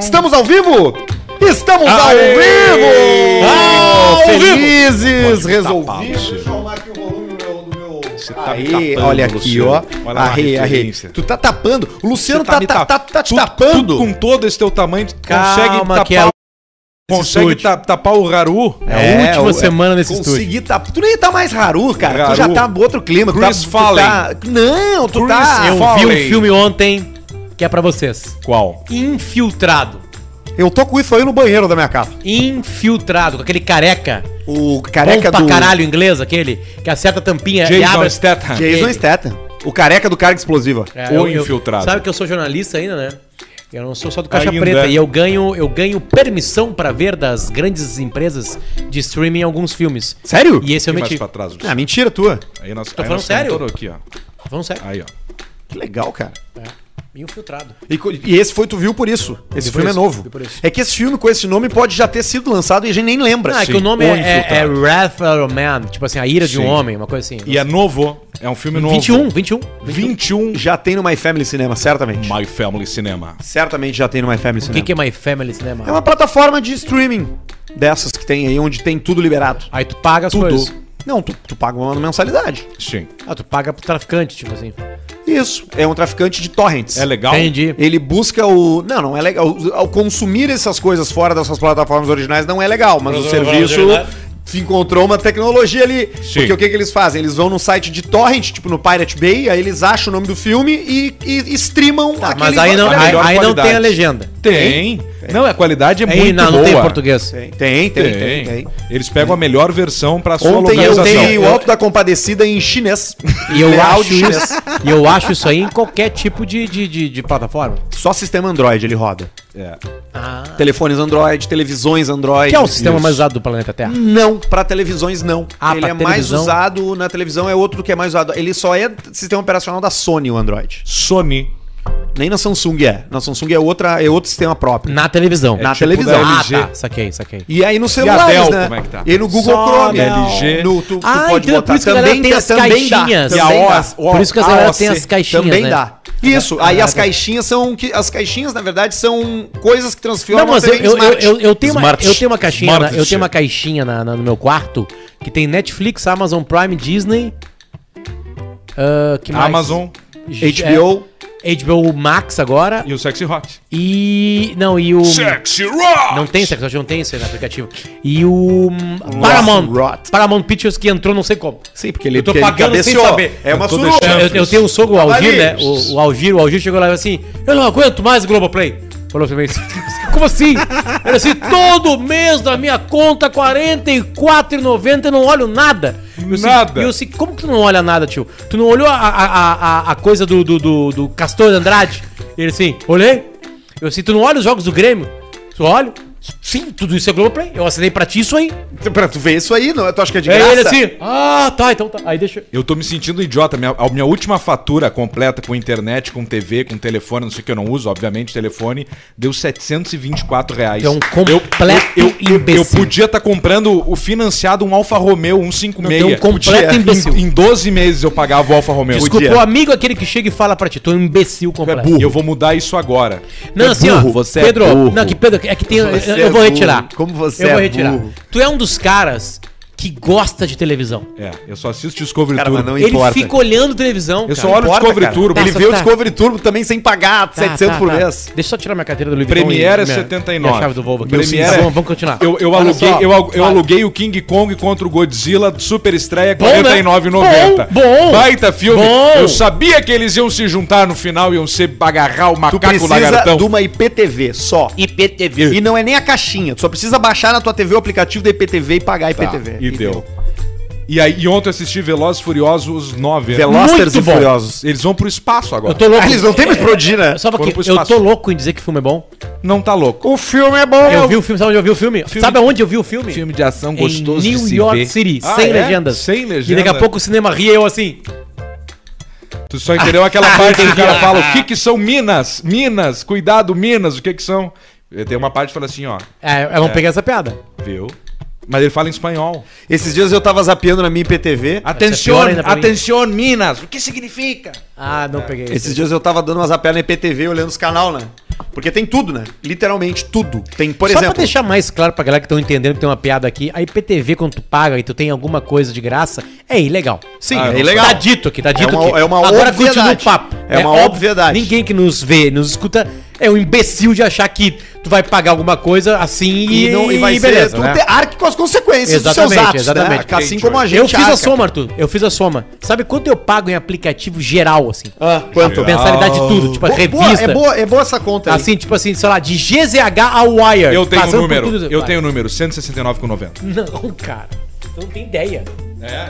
Estamos ao vivo? Estamos ao Aê! vivo! Ao Felizes, resolvidos. tapar, Deixa eu arrumar aqui o volume do meu. do meu- Você tá me Aí, tapando, olha aqui, Luciano. ó. Olha lá a Arre, arre. referência. Tu tá tapando. O Luciano Você tá, me tá, tap- tá, tá te tu- tapando. tu com todo esse teu tamanho, tu Calma, consegue tapar, que é consegue estúdio. ta- tapar o Raru? É a última o- semana nesse Consegui tapar. Tu nem tá mais Haru, cara. Tu Haru. já tá outro clima. tu Chris tá, tu tá- Não, tu Chris tá. Eu Fallen. vi um filme ontem que é pra vocês. Qual? Infiltrado. Eu tô com isso aí no banheiro da minha casa. Infiltrado, com aquele careca. O careca bom pra do. caralho inglês, aquele, que acerta a tampinha e Jason abre... Statham. Jason. Statham. O careca do carga explosiva. É, O eu- eu- infiltrado. Sabe que eu sou jornalista ainda, né? Eu não sou só do Caixa Ainda. Preta. E eu ganho, eu ganho permissão pra ver das grandes empresas de streaming alguns filmes. Sério? E esse eu pra trás. Ah, mentira tua. Aí nós, Tô aí falando nós sério. aqui, ó. Vamos sério. Aí, ó. Que legal, cara. Infiltrado. E, e esse foi, tu viu por isso. Esse Vi filme isso, é novo. vi por isso. É que esse filme com esse nome pode já ter sido lançado e a gente nem lembra. Ah, é Sim. que o nome O é, é, é. Wrath of Man. Tipo assim, a ira de um Sim. homem, uma coisa assim. E é novo. É um filme novo. 21, 21. 21. Já tem no My Family Cinema, certamente. My Family Cinema. Certamente já tem no My Family O que, Cinema. que é My Family Cinema? É uma plataforma de streaming dessas que tem aí, onde tem tudo liberado. Aí tu paga as Tudo. coisas. Não, tu, tu paga uma mensalidade. Sim. Ah, tu paga pro traficante, tipo assim. Isso. É um traficante de torrents. É legal? Entendi. Ele busca o. Não, não é legal. Ao consumir essas coisas fora dessas plataformas originais não é legal, mas o serviço encontrou uma tecnologia ali. Sim. Porque o que, que eles fazem? Eles vão no site de torrent, tipo no Pirate Bay, aí eles acham o nome do filme e, e streamam Tá, mas aí não, aquele- aí, aí não tem a legenda. Tem. Não, a qualidade é muito não, boa. não tem em português. Tem, tem, tem, tem. tem. Eles pegam a melhor versão pra sua Ontem eu localização. dei o Alto da Compadecida em chinês. E eu, acho isso, e eu acho isso aí em qualquer tipo de, de, de, de plataforma. Só sistema Android ele roda. É. Ah. Telefones Android, televisões Android. Que é o sistema Isso. mais usado do planeta Terra. Não, pra televisões não. Ah, ele é mais televisão? usado na televisão, é outro que é mais usado. Ele só é sistema operacional da Sony, o Android. Sony. Nem na Samsung é. Na Samsung é outra, é outro sistema próprio. Na televisão. Na tipo televisão. da Ah, tá. Saquei, saquei. E aí no celular, né? como é que tá? E no Google Só Chrome. LG. No, tu, tu Ah, pode então é botar. por isso que a galera tem as também dá. caixinhas. E a Também dá. OS, Por isso que a galera tem as caixinhas, Também né? dá. Isso, Ah, aí as tá. caixinhas são que as caixinhas na verdade são coisas que transformam Não, mas eu, eu, eu, eu, eu tenho uma, eu tenho uma caixinha, na- eu tenho uma caixinha na, na- no meu quarto que tem Netflix, Amazon Prime, Disney, ah, que mais? Amazon HBO. É, HBO Max agora e o Sexy Hot. e não e o Sexy Rock! não tem, Sexo Hot, não tem esse no aplicativo. E o Paramount, Rot. Paramount Pictures que entrou não sei como. Sim, porque ele, Eu tô ele pagando sem cabeceou. saber. É uma suruba. Eu, eu tenho um sogro, o Algir, né? O, o Algir, o Algir chegou lá e falou assim: Eu não aguento mais o Globoplay. Falou pra mim como assim? Ele assim, todo mês da minha conta, R$ 44,90 eu não olho nada. Eu Nada. E eu assim, como que tu não olha nada, tio? Tu não olhou a, a, a, a- coisa do, do, do, do Castor Andrade? Ele assim, olhei. Eu assim, tu não olha os jogos do Grêmio? Eu olho. Sim, tudo isso é Globoplay. Eu assinei pra ti isso aí. Pra tu ver isso aí, não, tu acha que é de Aí graça? ele assim, ah, tá, então tá. Aí deixa. Eu tô me sentindo idiota. Minha, a minha última fatura completa com internet, com TV, com telefone, não sei o que eu não uso, obviamente, telefone, deu 724 reais. É um completo eu, eu, eu, imbecil. eu podia estar comprando o financiado um Alfa Romeo 156. Não, tu é um completo Podia. imbecil. Em, em 12 meses eu pagava o Alfa Romeo. Desculpa, Podia. o amigo é aquele que chega e fala pra ti, tu é um imbecil Tu é completo. burro. Eu vou mudar isso agora. Não, é assim, burro, ó, você Pedro, é burro. não, que Pedro, é que tem, eu, eu é vou burro. retirar. Como você eu vou é retirar. burro. Tu é um dos caras que gosta de televisão. É, eu só assisto Discovery Cara, mas Turbo. não Ele importa. fica olhando televisão. Eu cara. só olho o Importa, Discovery cara. Turbo. Tá, Ele vê o tá. Discovery Turbo também sem pagar Tá, 700 tá, por tá. mês. Deixa eu só tirar minha carteira do Louis Premiere é minha- 79. E a chave do Volvo aqui. Premiere- Vamos, vamos continuar. Eu, eu, aluguei, só, eu, eu aluguei o King Kong contra o Godzilla super estreia Bom, né? 49,90. Bom, bom. Baita filme. Bom. Eu sabia que eles iam se juntar no final, iam se agarrar o Tu macaco precisa lagartão. de uma IPTV só. IPTV. E não é nem a caixinha. Tu só precisa baixar na tua TV o aplicativo da IPTV e pagar a Tá, IPTV. E deu. E aí, e ontem eu assisti Velozes e Furiosos 9. Velocers Muito e bom. Furiosos. Eles vão pro espaço agora. Eu tô louco. Ah, eles não tem mais pra onde ir, né? Só pro eu tô louco em dizer que o filme é bom. Não tá louco. O filme é bom. Eu vi o filme, sabe onde eu vi o filme? Sabe aonde eu vi o filme? Filme de ação em New York City, Ah, sem é? legendas. Sem E legenda. daqui a pouco o cinema ria e eu assim. Tu só entendeu aquela parte que o cara fala, o que que são minas? Minas, cuidado, minas, o que que são? Tem uma parte que fala assim, ó, É, eu não peguei essa piada. viu? Mas ele fala em espanhol. Esses dias eu tava zapeando na minha IPTV. Atenção, atenção, Minas. O que significa? Ah, não peguei. Esses dias eu tava dando uma zapeada na IPTV olhando os canal, né? Porque tem tudo, né? Literalmente tudo. Tem, por Só exemplo. pra deixar mais claro pra galera que estão entendendo que tem uma piada aqui, a IPTV, quando tu paga e tu tem alguma coisa de graça, é ilegal. Sim, Ah, é ilegal. Tá dito aqui, tá dito uma- aqui. é uma Agora obviedade. continua o papo. É uma óbvio, obviedade. Ninguém que nos vê, nos escuta, é um imbecil de achar que tu vai pagar alguma coisa assim e, E, não, e vai beleza, ser. Tu né? arque com as consequências Exatamente, dos seus atos. exatamente. Né? Assim como a gente. Eu fiz a arca. soma, Arthur. Eu fiz a soma. Sabe quanto eu pago em aplicativo geral, assim? Ah, quanto? Mensalidade de tudo, tipo a Bo- boa, revista. é, boa, é boa essa conta aí. Assim, tipo assim, sei lá, de GZH a Wire. Eu tenho o por número. tudo- Eu Vai. tenho o número, 169,90. Não, cara. Tu não tem ideia.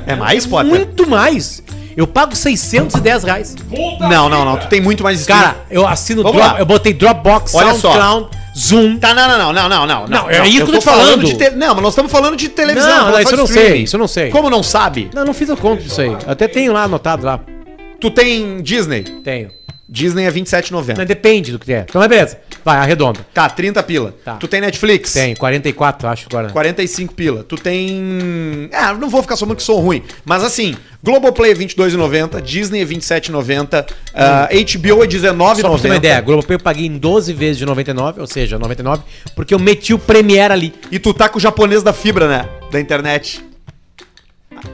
É mais, Potter? Muito mais. Eu pago 610 reais. Não, não, não. Tu tem muito mais stream. Cara, eu assino Vamos Drop, lá. eu botei Dropbox, Olha só. SoundCloud, Zoom. Tá, não, não, não, não, não, não. Não, é isso que eu tô falando. de te- Não, mas nós estamos falando de televisão. Não, falando não, isso eu não streaming. sei, isso eu não sei. Como não sabe? Não, não fiz a conta disso aí. Eu até tenho lá anotado lá. Tu tem Disney. Tenho. Disney é 27,90. Mas depende do que é. Então, mas beleza. Vai, arredonda. Tá, 30 pila. Tá. Tu tem Netflix? Tem, 44, acho agora. 45 pila. Tu tem. Ah, não vou ficar somando que sou ruim. Mas assim, Globoplay é 22,90, Disney é 27,90, ah, HBO é Só pra ter uma 19,90. ideia, Globoplay eu paguei em 12 vezes de 99, ou seja, 99, porque eu meti o Premiere ali. E tu tá com o japonês da fibra, né? Da internet.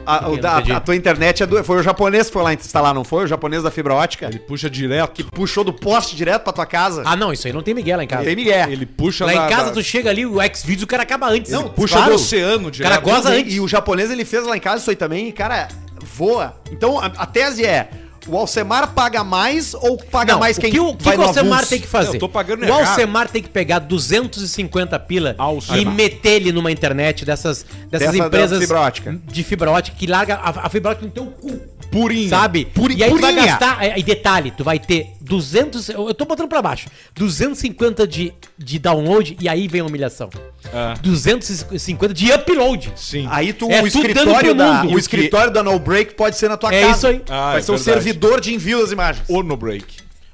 A, o da- a tua internet é do, foi o japonês que foi lá instalar, não foi? O japonês da fibra ótica? Ele puxa direto. Que puxou do poste direto pra tua casa. Ah, não, isso aí não tem Miguel lá em casa. Tem Miguel. Ele puxa Lá em casa da- tu chega ali, o Xvideos o cara acaba antes. Não, puxa claro. do oceano cara direto. goza E- antes. E o japonês ele fez lá em casa isso aí também, e cara, voa. Então a, a tese é: o Alcemar paga mais ou paga Não, mais o quem que o, que vai que o Alcemar tem que fazer? Eu tô pagando o. Alcemar tem que pegar 250 pila Alcemar. e meter ele numa internet dessas, dessas Dessa- empresas da fibra ótica. de fibra ótica que larga a, a fibra ótica no teu cu. Purinha. Sabe? Puri- e aí tu vai purinha. gastar. é, E detalhe, tu vai ter 200. Eu tô botando pra baixo. 250 de, de download e aí vem a humilhação. Ah. 250 de upload. Sim. Aí tu, É o tudo dando escritório, pro da, mundo. O escritório da No Break pode ser na tua É casa. isso aí. Ah, vai é ser o verdade. servidor de envio das imagens. Ou no break.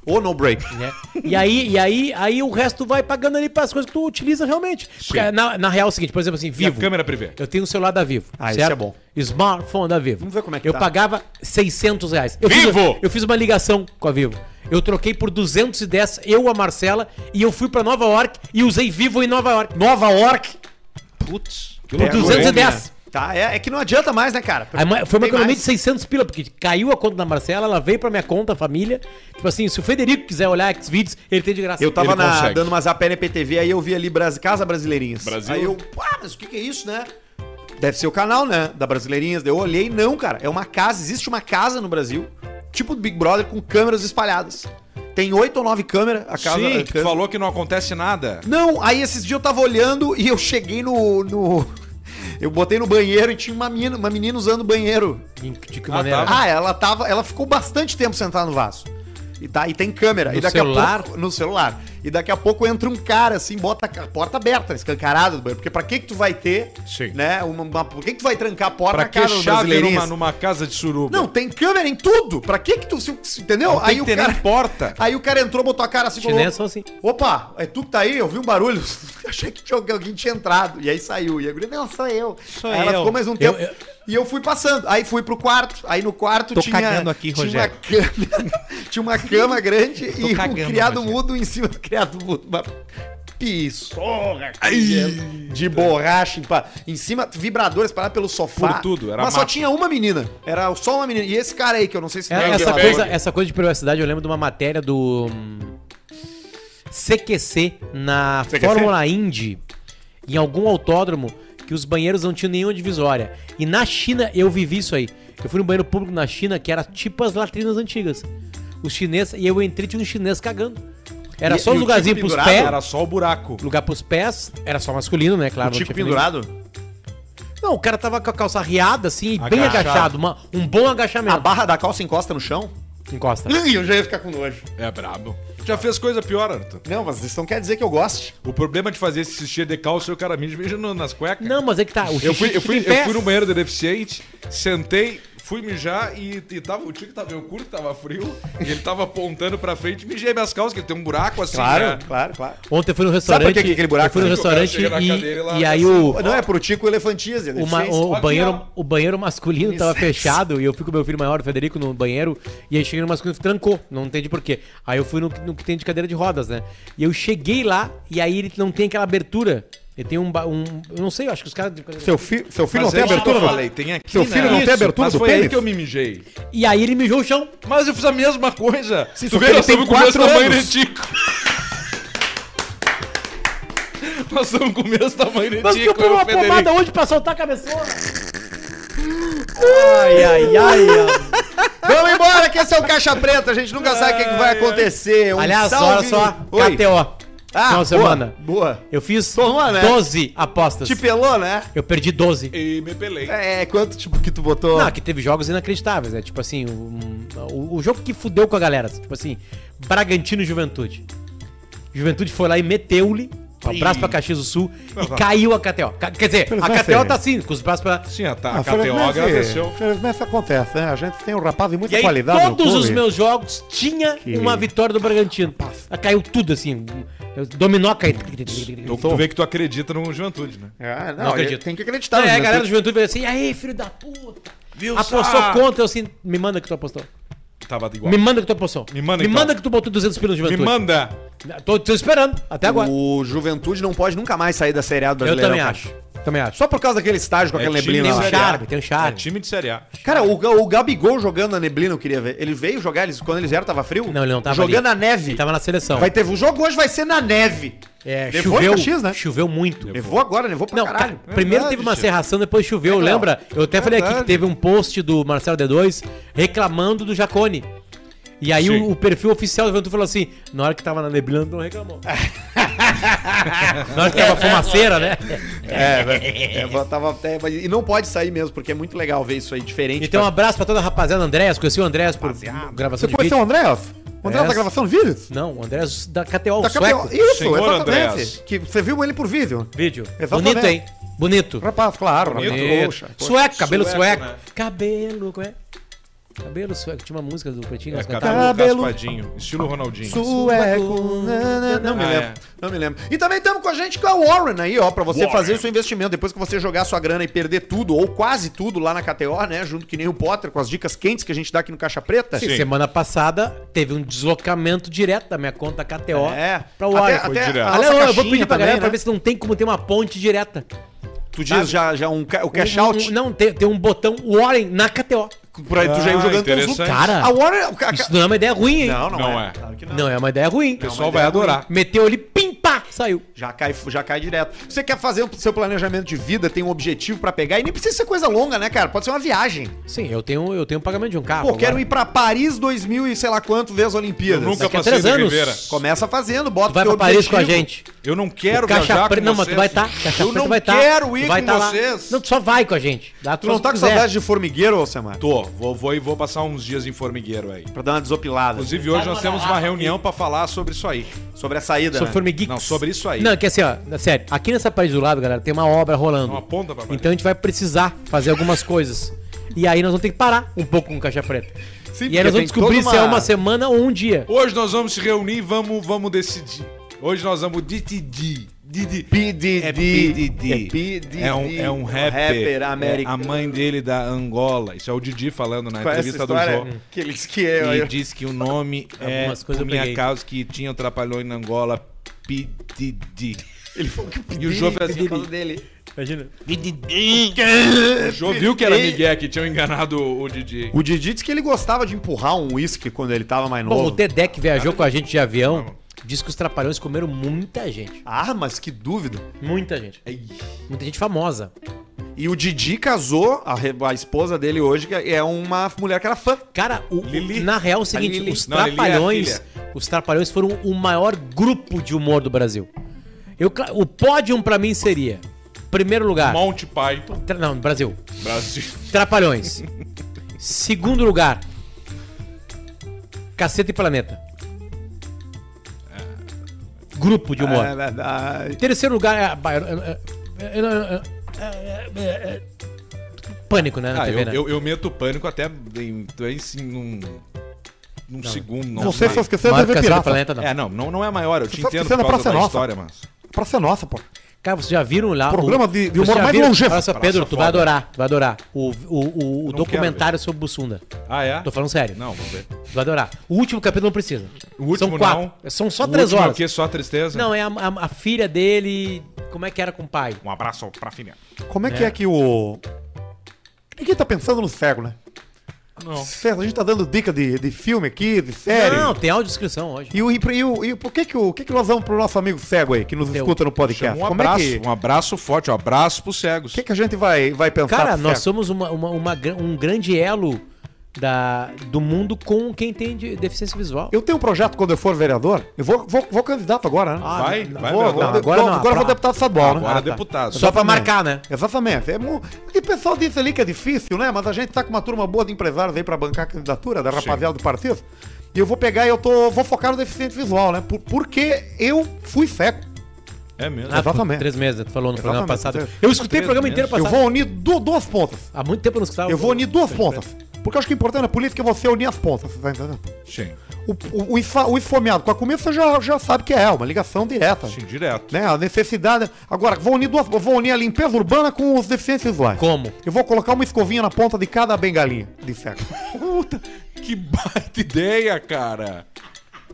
Ou No Break. né? E aí, e aí, aí o resto vai pagando ali para as coisas que tu utiliza realmente. Porque na, na real é o seguinte, por exemplo assim, E a Vivo. câmera privê. Eu tenho um celular da Vivo. Ah, isso é bom. Smartphone da Vivo. Vamos ver como é que Eu tá. pagava 600 reais. Eu Vivo! Fiz, eu fiz uma ligação com a Vivo. Eu troquei por 210, eu, a Marcela, e eu fui pra Nova York e usei Vivo em Nova York. Nova York. Putz. Por É, 210. Tá, é, é que não adianta mais, né, cara? Aí, ma- foi uma economia mais. de 600 pila, porque caiu a conta da Marcela, ela veio pra minha conta, família. Tipo assim, se o Federico quiser olhar Xvideos, ele tem de graça. Eu tava na- consegue. dando umas APN PTV, aí eu vi ali Bras- Casa Brasileirinhas. Brasil? Aí eu, ah, mas o que, que é isso, né? Deve ser o canal, né? Da Brasileirinhas. Daí Eu olhei, não, cara. É uma casa, existe uma casa no Brasil, tipo do Big Brother, com câmeras espalhadas. Tem oito ou nove câmeras, a casa. Sim, a que tu falou que não acontece nada. Não, aí esses dias eu tava olhando e eu cheguei no. no- Eu botei no banheiro e tinha uma menina, uma menina usando banheiro. Em- De que Ah, maneira? Ah, ela tava. Ela ficou bastante tempo sentada no vaso. E, tá, e tem câmera. No e daqui celular? A pouco, no celular. E daqui a pouco entra um cara assim, bota a porta aberta, escancarada do banheiro. Porque pra que que tu vai ter, Sim. né? Uma, uma- por que que tu vai trancar a porta Pra na que casa dos chave numa, numa casa de suruba? Não, tem câmera em tudo. Pra que que tu... se- se- entendeu? Não tem aí que o ter cara... nem porta. Aí o cara entrou, botou a cara assim... Falou, são assim. Opa, é tu que tá aí? Eu vi um barulho. Achei que tinha, alguém tinha entrado. E aí saiu. E a guria, não, sou eu. Sou aí ela eu. ficou mais um Eu- tempo. eu- E eu fui passando. Aí fui pro quarto. Aí no quarto Tô tinha. cagando aqui, tinha Rogério. Uma cama, tinha uma cama grande e cagando, um criado Rogério. mudo em cima do criado mudo. Uma piçorra de, de borracha em, em cima, vibradores parados pelo sofá. Por tudo, era Mas só tinha uma menina. Era só uma menina. E esse cara aí, que eu não sei se É, essa, coisa, essa coisa de privacidade, eu lembro de uma matéria do hum, CQC na CQC? Fórmula Indy, em algum autódromo, que os banheiros não tinham nenhuma divisória. E na China eu vivi isso aí. Eu fui no banheiro público na China, que era tipo as latrinas antigas. Os chineses, e eu entrei, tinha um chinês cagando. Era E- só e os o lugarzinhos tipo pros pés. Era só o buraco. Lugar pros pés, era só masculino, né? O Claro. tinha feminino. pendurado. Não, o cara tava com a calça riada, assim, bem Agachado. uma- um bom A agachamento. barra da calça encosta no chão. Encosta. Ih, eu já ia ficar com nojo. É brabo. Já fez coisa pior, Arthur. Não, mas isso não quer dizer que eu goste. O problema de fazer esse xixi de calça é o cara me veja nas cuecas. Não, mas é que tá. O Eu fui, xixi eu, fui, fica em eu fui no banheiro do deficiente, sentei, fui mijar e, e tava, o tio que tava, eu curto que tava frio, e ele tava apontando pra frente, mijei minhas calças, que ele tem um buraco assim, Claro, né? claro, claro. Ontem eu fui no Sabe restaurante. por que que aquele buraco eu fui no restaurante chega na cadeira e e, e aí assim. o, Não, é pro Tico elefantias. o, ma- o- o banheiro, o banheiro masculino tava fechado e eu fui com meu filho maior, o Federico, no banheiro. E aí cheguei no masculino e trancou. Não entendi por quê. Aí eu fui no, no que tem de cadeira de rodas, né? E eu cheguei lá e aí ele não tem aquela abertura. Ele tem um. ba- um eu não sei, eu acho que os caras. Seu, fi seu filho Mas não tem é que abertura? eu falei, tem aqui, Seu filho não tem Isso, abertura Mas do foi aí que eu me mijei. E aí ele mijou o chão. Mas eu fiz a mesma coisa. Sim, tu vê, que ele nós tem estamos com o mesmo quatro tamanho anos. de tico. nós estamos com o mesmo tamanho de Mas tico, pegou eu e o uma pomada hoje pra soltar a cabeçona? ai, ai, ai, ai. Vamos embora, que esse é o Caixa Preta. A gente nunca sabe o que, que vai acontecer. Um Aliás, olha só, Oi. KTO. Ah, boa, semana. Boa. Eu fiz Tomou, né? 12 apostas. Te pelou, né? Eu perdi 12. E me pelei. É, quanto tipo que tu botou? Não, que teve jogos inacreditáveis, né? Tipo assim, um- o, o jogo que fudeu com a galera. Tipo assim, Bragantino e Juventude. Juventude foi lá e meteu-lhe. Um abraço pra Caxias do Sul Não, e não. caiu a KTO. Quer dizer, a. KTO tá assim, com os braços pra. Sim, tá, Ah, a KTO agradeceu. Felizmente isso acontece, né? A gente tem um rapaz de muita E aí, qualidade. no todos os clube. meus jogos tinha Que- uma vitória do Bragantino. Caiu tudo assim. Dominó caiu. Tu, tu vê que tu acredita no Juventude, né? Ah, não, Não acredito. Tem que acreditar. É, no a galera do Juventude. Veio assim, aí, filho da puta. Viu Apostou só? contra, eu assim, me manda que tu apostou. Tava igual. Me manda que tu apostou. Me manda, Me então. manda que tu botou 200 pilas no Me Juventude. manda. Tô, tô esperando, até agora. O Juventude não pode nunca mais sair da Série A do Eu Brasileirão. também cara. acho. Também acho. Só por causa daquele estágio com É aquela neblina Tem um lá. A. charme, tem um É charme. time de Série A. Cara, o, o Gabigol jogando na neblina, eu queria ver. Ele veio jogar, eles, quando eles vieram, tava frio? Não, ele não tava Jogando ali. na neve. Ele tava na seleção. Vai ter, o jogo hoje vai ser na neve. É, choveu, Caxias, né? choveu muito. Nevou agora, nevou pra Não, caralho. cara, primeiro Verdade, teve uma serração, depois choveu, É, lembra? Eu até falei aqui que teve um post do Marcelo D2 reclamando do Jacone. E aí o, o perfil oficial do Juventude falou assim: na hora que tava na neblina, não reclamou. na hora que tava fumaceira, né? É, é, tava até, mas- e não pode sair mesmo, porque é muito legal ver isso aí diferente. Então um abraço pra toda a rapaziada Andréas. Conheci o Andréas por gravação Você de conheceu vídeo. o Andréas? O Andréas É. da gravação de vídeos? Não, o Andréas da KTO, Da sueco. KTO. Isso, Senhor exatamente. Andréas. Que você viu ele por vídeo. Vídeo. Exatamente. Bonito, hein? Bonito. Rapaz, claro. Bonito. rapaz, Bonito. poxa, poxa. Sueco, cabelo Sueco, sueco. né? Cabelo, como é? Cabelo sueco. Tinha uma música do Pretinho. É cabelo. Cabelo- raspadinho. Estilo Ronaldinho. Sueco. nanana. Não me Ah, lembro. é. Não me lembro. E também estamos com a gente com a Warren aí, ó, pra você Warren. fazer o seu investimento. Depois que você jogar sua grana e perder tudo, ou quase tudo lá na KTO, né? Junto que nem o Potter, com as dicas quentes que a gente dá aqui no Caixa Preta. Sim, Sim. Semana passada teve um deslocamento direto da minha conta KTO É. pra Warren. Até, Foi até direto. Aliás, eu vou pedir pra também, galera pra né? ver se não tem como ter uma ponte direta. Tu diz já, já um, o cash Um- out. um- não, tem, tem um botão Warren na KTO. Por aí tu já ia Ah, jogando interessante. Cara, A ca- isso não é uma ideia ruim, hein? Não, não, Não é. é. Claro que Não, é uma ideia ruim. O pessoal Não, vai adorar. Meteu ali, pim, pá, saiu. Já cai, já cai direto. Você quer fazer o seu planejamento de vida, tem um objetivo pra pegar, e nem precisa ser coisa longa, né, cara? Pode ser uma viagem. Sim, eu tenho, eu tenho um pagamento de um carro. Pô, quero ir pra Paris 2000 e sei lá quanto vezes Olimpíadas. Eu nunca Daqui a passei três de anos. Ribeira. Começa fazendo, bota Tu vai teu pra Paris com a objetivo. gente. Eu não quero Caixa viajar preta. com Não, mas tu vocês. vai estar. Tá. Caixa Eu preta não vai tá. quero ir Tu vai com tá lá. vocês. Não, tu só vai com a gente. Dá, Tu não tá com saudade de formigueiro, Alcemar? Tô, vou, vou, e vou passar uns dias em formigueiro aí. Pra dar uma desopilada. Inclusive, hoje nós temos uma reunião pra falar sobre isso aí. Sobre a saída, Sou né? formiguix. Não, sobre isso aí. Não, que assim, ó, sério, aqui nessa parede do lado, galera, tem uma obra rolando. Não aponta pra Então a gente vai precisar fazer algumas coisas. E aí nós vamos ter que parar um pouco com o Caixa Preta. Sim, e aí nós vamos descobrir toda se é uma- uma semana ou um dia. Hoje nós vamos se reunir e vamos, vamos decidir. Hoje nós vamos decidir. Didi. PDD. É PDD. É PDD. É um, é um rapper. rapper É americano. a mãe dele da Angola. Isso é o Didi falando na é essa entrevista do jogo. Que ele disse que é... E diz que o nome é por minha peguei. causa que tinha trapalhões na Angola. PDD. Ele falou que E o Jô fez assim, causa dele. Imagina. O Jô viu que era Miguel que tinham enganado o Didi. O Didi disse que ele gostava de empurrar um uísque quando ele tava mais Bom, novo. o Dedé que viajou com a gente de avião disse que os trapalhões comeram muita gente. Ah, mas que dúvida. Muita gente. Muita gente famosa. E o Didi casou, a, re- a esposa dele hoje, que é uma mulher que era fã. Cara, o, Lili. na real é o seguinte, Lili. os Não, a Lili é a trapalhões, os trapalhões foram o maior grupo de humor do Brasil. Eu, cla- o pódio pra mim seria, primeiro lugar, Monte Python, tra- não, Brasil, Brasil. Trapalhões. Segundo lugar, Caceta e Planeta. Grupo de humor. É verdade. Terceiro lugar é. é- é- é- é- é- é- é- pânico, né, na Ah, TV, eu, né? eu, eu meto pânico até em, em, assim, num, num segundo. Não, Você mais. só esqueceu de Maior ver Cacete do pirata. Planeta, não. É, não, não, não é maior, eu te entendo por a causa Praça da Nossa. história, mas... Pra ser nossa, pô. Cara, vocês já viram lá. Programa de- de vocês humor mais longevo. Olha só, Praça Pedro, tu vai adorar. Tu vai adorar. O, o, o, o documentário sobre Bussunda. Ah, é? Tô falando sério. Não, vamos ver. Tu vai adorar. O último capítulo não precisa. O último São quatro. não. São só O três é horas. o quê? Só tristeza? Não, é a, a- a filha dele. Como é que era com o pai? Um abraço pra filha. Como é que é que o. Ninguém tá pensando no cego, né? Não. Certo, a gente tá dando dica de, de filme aqui, de série. Não, tem audiodescrição hoje. E o, e o, e por que que, o, que que nós vamos pro nosso amigo cego aí, que nos Deu. escuta no podcast? Um Como abraço, é que, um abraço forte, um abraço pros cegos. o que que a gente vai, vai pensar Cara, nós cego? somos uma, uma- uma um grande elo da, do mundo com quem tem de- deficiência visual. Eu tenho um projeto quando eu for vereador, eu vou, vou, vou candidato agora, né? Ah, Vai, vai, vou, Não, agora agora, não, agora eu vou pra- deputado estadual, né? Agora Ah, tá. deputado. Só pra marcar, né? Exatamente. É, e o pessoal disse ali que é difícil, né? Mas a gente tá com uma turma boa de empresários aí pra bancar a candidatura da rapaziada do partido. E eu vou pegar e eu tô, vou focar no deficiente visual, né? Por- porque eu fui cego. É mesmo. Ah, Exatamente. Três meses, tu falou no programa Exatamente. passado. Três- Eu escutei o programa meses. inteiro Eu passado. vou unir du- duas pontas. Há muito tempo eu não escutava. Eu vou unir duas pontas. Porque eu acho que o importante na política é você unir as pontas, você tá entendendo? Sim. O, o, o, esfomeado com a comida você já, já sabe que é, uma ligação direta. Sim, direto. Né? A necessidade. Agora, vou unir duas. Vou unir a limpeza urbana com os deficientes visuais. Como? Eu vou colocar uma escovinha na ponta de cada bengalinha de cego. Puta, que baita ideia, cara.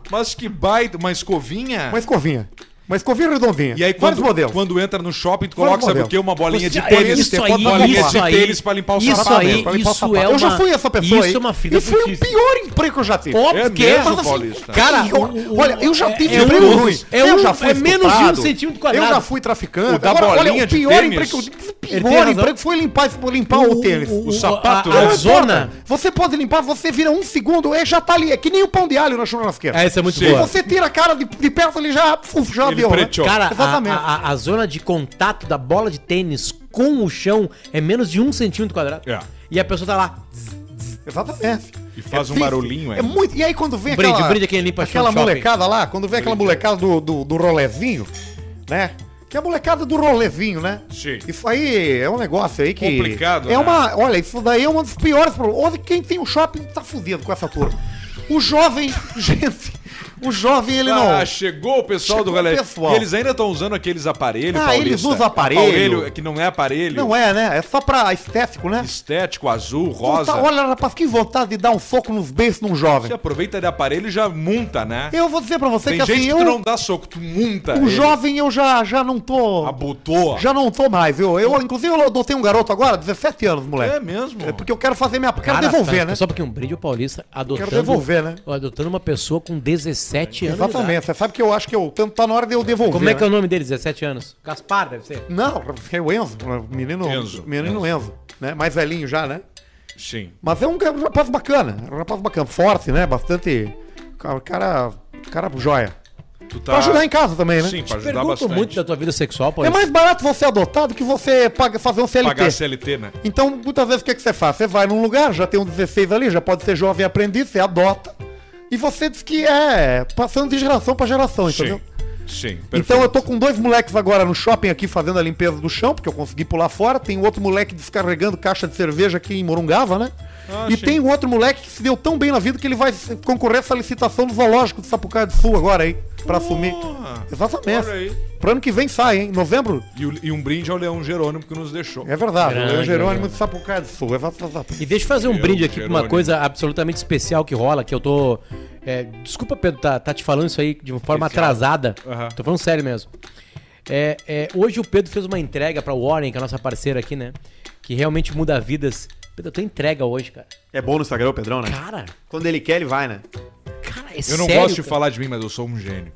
Mas que baita, uma escovinha. Uma escovinha. Uma escovinha redondinha. E aí Vários quando, modelos. quando entra no shopping, tu coloca, sabe o quê? Uma bolinha de tênis. isso Você aí, pode bolinha isso de aí, tênis pra limpar o isso sapato. aí, limpar o isso sapato. é Eu já uma- fui essa pessoa isso aí. é uma filha E foi o pior emprego que eu já tive. Óbvio É que é. mesmo, Mas, assim? Cara, eu- o- o- olha, eu já tive é emprego um- ruim. é eu já fui é menos de um centímetro quadrado. Eu já fui traficante. O da Agora, olha, bolinha o de pior tênis. emprego, o Ele tem pior emprego foi limpar, limpar o, tênis. o- o sapato, a, né? zona. Você pode limpar, você vira um segundo, é, já tá ali. É que nem o pão de alho na churrasqueira. Essa é muito Sim. boa. Você tira a cara de, de perto ali já, já Né? Cara, a, Exatamente. a- a- a zona de contato da bola de tênis com o chão é menos de um centímetro quadrado. É. E a pessoa tá lá. Exatamente. E faz um triste. barulhinho, É é. muito. E aí quando vem Um brinde, aquela. um brinde quem limpa aquela molecada lá, quando vem aquela Brinde. molecada do, do, do rolezinho, né? Que é a molecada do rolezinho, né? Sim. Isso aí é um negócio aí que. Complicado, É né? uma. Olha, isso daí é um dos piores problemas. Quem tem o shopping tá fudido com essa turma. O jovem, gente. O jovem, ele não. Ah, chegou o pessoal Chegou do galera. o pessoal. E eles ainda estão usando aqueles aparelhos, Ah, eles usam aparelho. que não é aparelho. Não é, né? É só pra estético, né? Estético, azul, rosa. Puta, olha, rapaz, que vontade de dar um soco nos beijos num jovem. Você aproveita de aparelho e já munta, né? Eu vou dizer pra você Tem que gente assim, que eu. não dá soco, tu munta. O ele. jovem eu já, já não tô. Abotoa. Já não tô mais, viu? Eu, inclusive, eu adotei um garoto agora, 17 anos, moleque. É mesmo? É porque eu quero fazer minha. Quero Cara, devolver, tá, né? Só porque um brinde ao Paulista adotando. Quero devolver, né? Adotando uma pessoa com 17 anos. Exatamente. Você sabe que eu acho que eu tanto tá na hora de eu devolver. Como é que é né? o nome dele? 17 anos? Gaspar, deve ser. Não, é o Enzo. Menino Enzo. Menino Enzo. né? Mais velhinho já, né? Sim. Mas é um rapaz bacana. Um rapaz bacana. Forte, né? Bastante. Cara, cara, joia. Tu tá... Pra ajudar em casa também, né? Sim, pra ajudar Pergunto bastante. muito da tua vida sexual, É Paulista. mais barato você adotar do que você paga, fazer um CLT. Pagar CLT, né? Então, muitas vezes, o que, que você faz? Você vai num lugar, já tem um 16 ali, já pode ser jovem aprendiz, você adota. E você diz que é passando de geração pra geração, entendeu? Sim. Sim, Então eu tô com dois moleques agora no shopping aqui fazendo a limpeza do chão, porque eu consegui pular fora. Tem outro moleque descarregando caixa de cerveja aqui em Morungava, né? Ah, e sim. tem um outro moleque que se deu tão bem na vida que ele vai concorrer a essa licitação do zoológico de Sapucaia do Sul agora aí, pra assumir. Porra, Exatamente. olha aí. Pro ano que vem sai, hein? Novembro. E, o- e um brinde ao Leão Jerônimo que nos deixou. É verdade. Grande, o Leão Jerônimo de Sapucaia do Sul. Exatamente. E deixa eu fazer um Eu, brinde aqui pra uma Jerônimo. coisa absolutamente especial que rola, que eu tô. é, desculpa, Pedro, tá, tá te falando isso aí de uma forma Especial. atrasada. Aham. Tô falando sério mesmo. É, é, hoje o Pedro fez uma entrega pra Warren, que é a nossa parceira aqui, né? Que realmente muda vidas. Pedro, eu tô entrega hoje, cara. É bom no Instagram o Pedrão, né? Cara, Quando ele quer, ele vai, né? cara, é Eu não sério, gosto de cara. falar de mim, mas eu sou um gênio.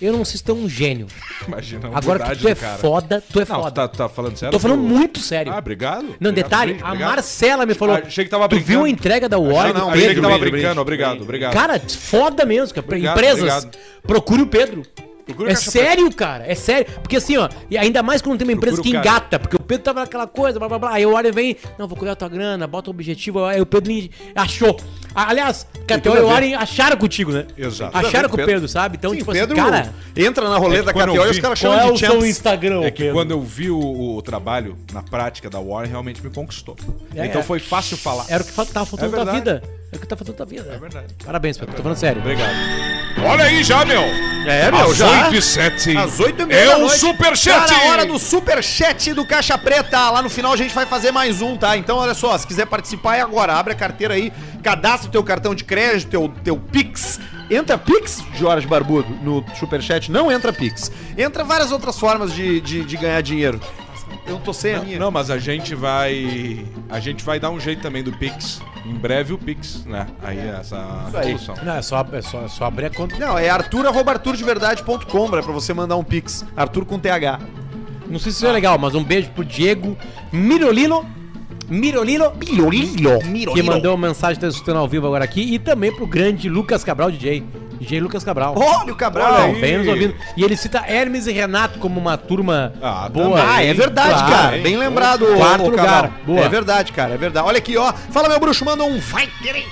Eu não sei se tu é um gênio. Imagina a Agora que tu é cara. foda, tu é Não, foda. tá, tá falando sério? Tô falando Tu- muito sério. Ah, obrigado. Não, Obrigado, detalhe, brinde, a obrigado. Marcela me falou. Ah, achei que tava tu brincando. viu a entrega da Warren Achei, do não, achei que Pedro? tava brinde, brincando, brinde, obrigado, obrigado. Cara, foda mesmo, cara. Obrigado, Empresas, obrigado. procure o Pedro. Procura o É sério, cara. É sério. Porque assim, ó, e ainda mais quando tem uma empresa que engata, porque o Pedro tava naquela coisa, blá blá blá. Aí o Warren vem, não, vou cuidar da tua grana, bota o objetivo. Aí o Pedro achou. Aliás, tudo e a o. Warren acharam contigo, né? Exato. Acharam com o Pedro. Sabe? Então, Sim, tipo Pedro assim, cara. entra na É rolê que da KTO e os caras chamam é de o seu champs. Instagram, É que Pedro? quando eu vi o, o trabalho na prática da Warren, realmente me conquistou. É, então é. foi fácil falar. Era o que tava faltando É verdade. vida. É o que tá faltando tua vida. É verdade. Parabéns, Pedro. Tô falando sério. Obrigado. Olha aí já, meu. É, meu, Às já. 8 e 7. Às 8 e meia É da o. Superchat. Tá na hora do Superchat do Caixa Preta. Lá no final a gente vai fazer mais um, tá? Então, olha só, se quiser participar é agora. Abre a carteira aí, cadastra o teu cartão de crédito, teu, teu Pix. Entra Pix, Jorge Barbudo, no Superchat? Não entra Pix. Entra várias outras formas de, de, de ganhar dinheiro. Eu não tô sem a minha. Não, mas a gente vai. A gente vai dar um jeito também do Pix. Em breve o Pix, né? Aí essa aí. solução. Não, é só, é só, é só abrir a conta. Não, é arthur.arturdeverdade.com pra você mandar um Pix. Arthur com TH. Não sei se isso é legal, mas um beijo pro Diego Mirolino. Mirolino. Mirolino. Que mandou uma mensagem, tá escutando ao vivo agora aqui. E também pro grande Lucas Cabral, DJ. DJ Lucas Cabral. Olha o Cabral. Olha bem nos ouvindo. E ele cita Hermes e Renato como uma turma Ah, boa. também. Ah, é verdade, Claro, cara. hein? Bem lembrado, Quarto ô, lugar. Cabral. Boa. É verdade, cara. É verdade. Olha aqui, ó. Fala, meu bruxo, manda um vai ter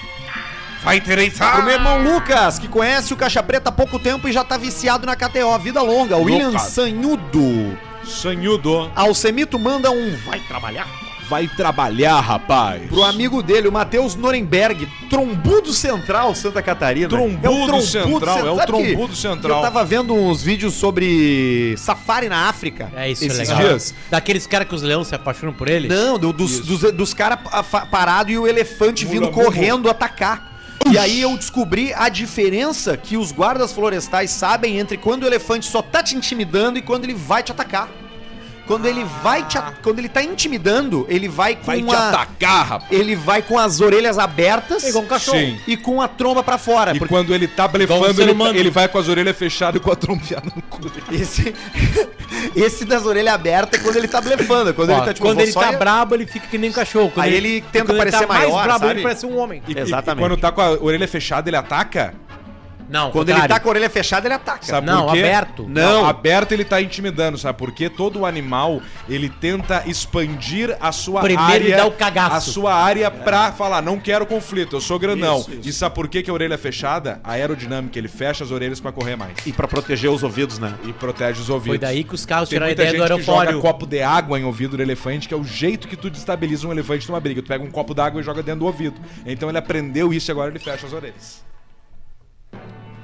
Vai ter Pro meu irmão Lucas, que conhece o Caixa Preta há pouco tempo e já tá viciado na KTO. Vida longa. William Lucas. Sanhudo. Sanhudo. Alcemito manda um vai trabalhar. Vai trabalhar, rapaz. Pro amigo dele, o Matheus Norenberg, trombudo central, Santa Catarina. Trombudo central, é o trombudo central. Eu tava vendo uns vídeos sobre safari na África. É isso, é esses legal. dias. Daqueles caras que os leões se apaixonam por ele. Não, do- dos, dos, dos caras parados e o elefante vindo Mula, mula. correndo atacar. E aí eu descobri a diferença que os guardas florestais sabem entre quando o elefante só tá te intimidando e quando ele vai te atacar. Quando ele vai te quando ele tá intimidando, ele vai com Vai te a- atacar, rapaz. ele vai com as orelhas abertas É igual um cachorro. Sim. e com a tromba pra fora. E porque quando ele tá blefando, ele, ele vai com as orelhas fechadas e com a trompeada no cu. esse, esse das orelhas abertas é quando ele tá blefando. Quando Ó, ele tá tipo, quando ele tá ir- brabo, ele fica que nem um cachorro. Quando Aí ele tenta quando parecer maior, mais brabo, sabe? ele parece um homem. E, e- Exatamente. E, quando tá com a orelha fechada, ele ataca? Não, Quando ele tá com a orelha fechada, ele ataca. Sabe Não, por quê? aberto. Não, Não. aberto ele tá intimidando, sabe? Porque todo animal, ele tenta expandir a sua Primeiro área. ele dá o cagaço. A sua área pra falar, não quero conflito, eu sou grandão. Isso, isso. E sabe por que, que a orelha é fechada? A aerodinâmica, ele fecha as orelhas pra correr mais. E pra proteger os ouvidos, né? E protege os ouvidos. Foi daí que os carros Tem tiraram a muita ideia do gente que joga aerofólio. copo de água em ouvido do elefante, que é o jeito que tu destabiliza um elefante numa briga. Tu pega um copo d'água e joga dentro do ouvido. Então ele aprendeu isso e agora ele fecha as orelhas.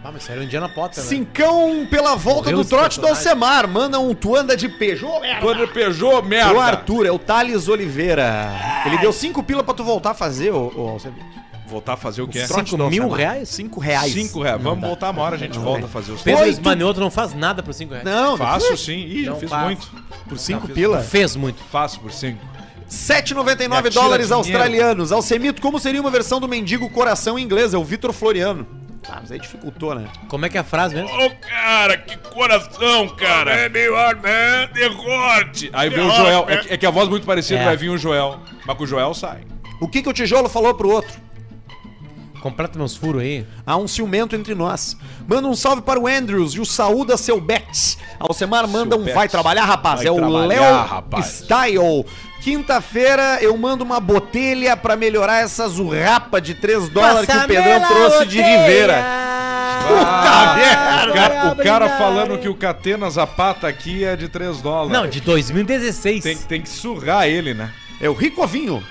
Ah, mas saiu Indiana Potter, né? Cincão pela volta Morreu do trote do. Alcemar. Manda um tu anda de Peugeot, merda. Quando Peugeot, merda! Pro Arthur, é o Thales Oliveira. Ele deu cinco pila pra tu voltar a fazer, ô, ô Alcemar. Voltar a fazer o quê? Trote Cinco mil reais? Cinco reais. Cinco reais. Não Vamos dá. voltar uma hora, a gente volta a fazer os Pedro Oi, Esmanioto não faz nada por 5 reais. Não, Faço sim. Ih, já Não fiz faço. muito. por cinco Não, pila. Fez muito. Faço por cinco. 7,99 Já tira dólares dinheiro. australianos. Alcemito, como seria uma versão do mendigo coração em inglês? É o Vitor Floriano. Ah, mas aí dificultou, né? Como é que é a frase mesmo? Ô, cara, que coração, cara. É man, derrote. Aí vem o Joel. É que, é que a voz muito parecida, É. vai vir o Joel. Mas com o Joel sai. O que, que o tijolo falou pro outro? Completa meus furos aí. Há um ciumento entre nós. Manda um salve para o Andrews e o saúda seu Betts. Alcemar manda Seu um vai trabalhar, rapaz. Vai é o Léo rapaz. Style. Quinta-feira eu mando uma botelha pra melhorar essa zurrapa de 3 dólares que o Pedrão trouxe de Ribeira. Puta merda! O cara, o cara falando que o Catena Zapata aqui é de 3 dólares. Não, de 2016. Tem, tem que surrar ele, né? É o Ricovinho.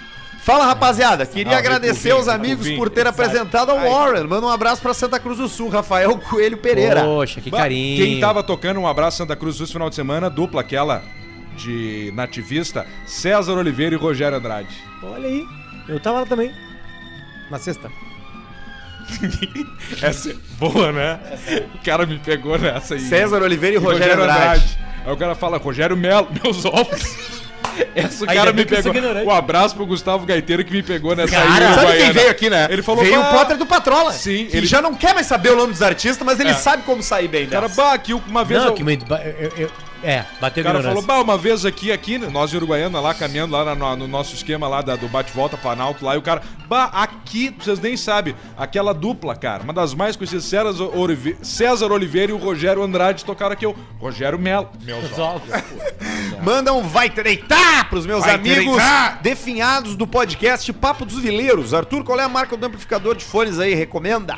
Fala, rapaziada. Queria Ah, agradecer aos amigos por ter apresentado ao. Warren. Manda um abraço pra Santa Cruz do Sul, Rafael Coelho Pereira. Poxa, que carinho. Quem tava tocando um abraço Santa Cruz esse final de semana, dupla aquela de nativista, César Oliveira e Rogério Andrade. Olha aí. Eu tava lá também. Na sexta. Essa é boa, né? O cara me pegou nessa aí. César Oliveira e E Rogério, Andrade. Aí o cara fala, Rogério Melo, meus ovos. Essa Ainda cara me que pegou. Um abraço pro Gustavo Gaiteiro que me pegou nessa Cara, aí. Sabe quem veio aqui, né? Ele falou, Veio "Bah, o Potter do Patrola. Sim, Que ele- já não quer mais saber o nome dos artistas, mas ele É. sabe como sair bem Cara, dessa. bah, aqui uma vez Não, eu... que me... eu- eu- É, bateu O cara ignorância. falou, bah, uma vez aqui, aqui, nós de Uruguaiana, lá caminhando lá na- no, nosso esquema lá da- do bate-volta Planalto lá, e o cara, bah, aqui, vocês nem sabem, aquela dupla, cara, uma das mais conhecidas, César, Orive- César Oliveira e o Rogério Andrade tocaram aqui, o Rogério Melo. Meus Os ovos. ovos. Manda um vai treitar pros meus Vai amigos treitar. definhados do podcast Papo dos Vileiros. Arthur, qual é a marca do amplificador de fones aí? Recomenda?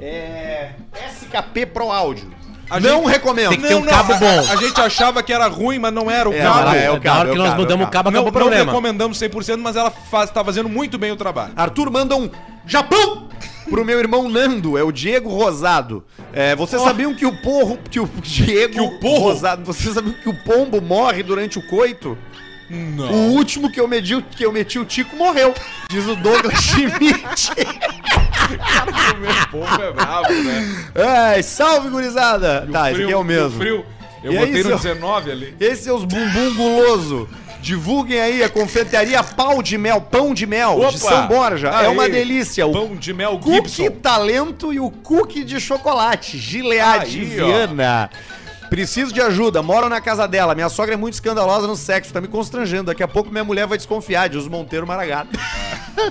É. SKP Pro Áudio. A não gente- recomendo. tem que ter um cabo a- bom. A, a gente achava que era ruim, mas não era o É, cabo. mas é o Na cabo, hora é que nós cabo, mudamos é o cabo, não, acabou o não problema. recomendamos 100%, mas ela faz, tá fazendo muito bem o trabalho. Arthur manda um Japão pro meu irmão Nando, é o Diego Rosado. É, vocês sabiam que o porro, que o Diego Que o porro? Rosado, vocês sabiam que o pombo morre durante o coito? Não. O último que eu meti, que eu meti o Tico morreu, diz o Douglas Schmidt. O meu povo é bravo, né? Ai, salve gurizada. E o Tá, esse aqui é o mesmo. frio. Eu E botei aí, no seu- 19 ali. Esses seus bumbum guloso. Divulguem aí a confeitaria Pau de Mel, Pão de Mel, de Opa! São Borja. é Aí, uma delícia. O Pão de mel cookie Gibson. talento e o cookie de chocolate. Gilead Aí, ó. Preciso de ajuda, moro na casa dela. Minha sogra é muito escandalosa no sexo, tá me constrangendo. Daqui a pouco minha mulher vai desconfiar, diz o Monteiro Maragato.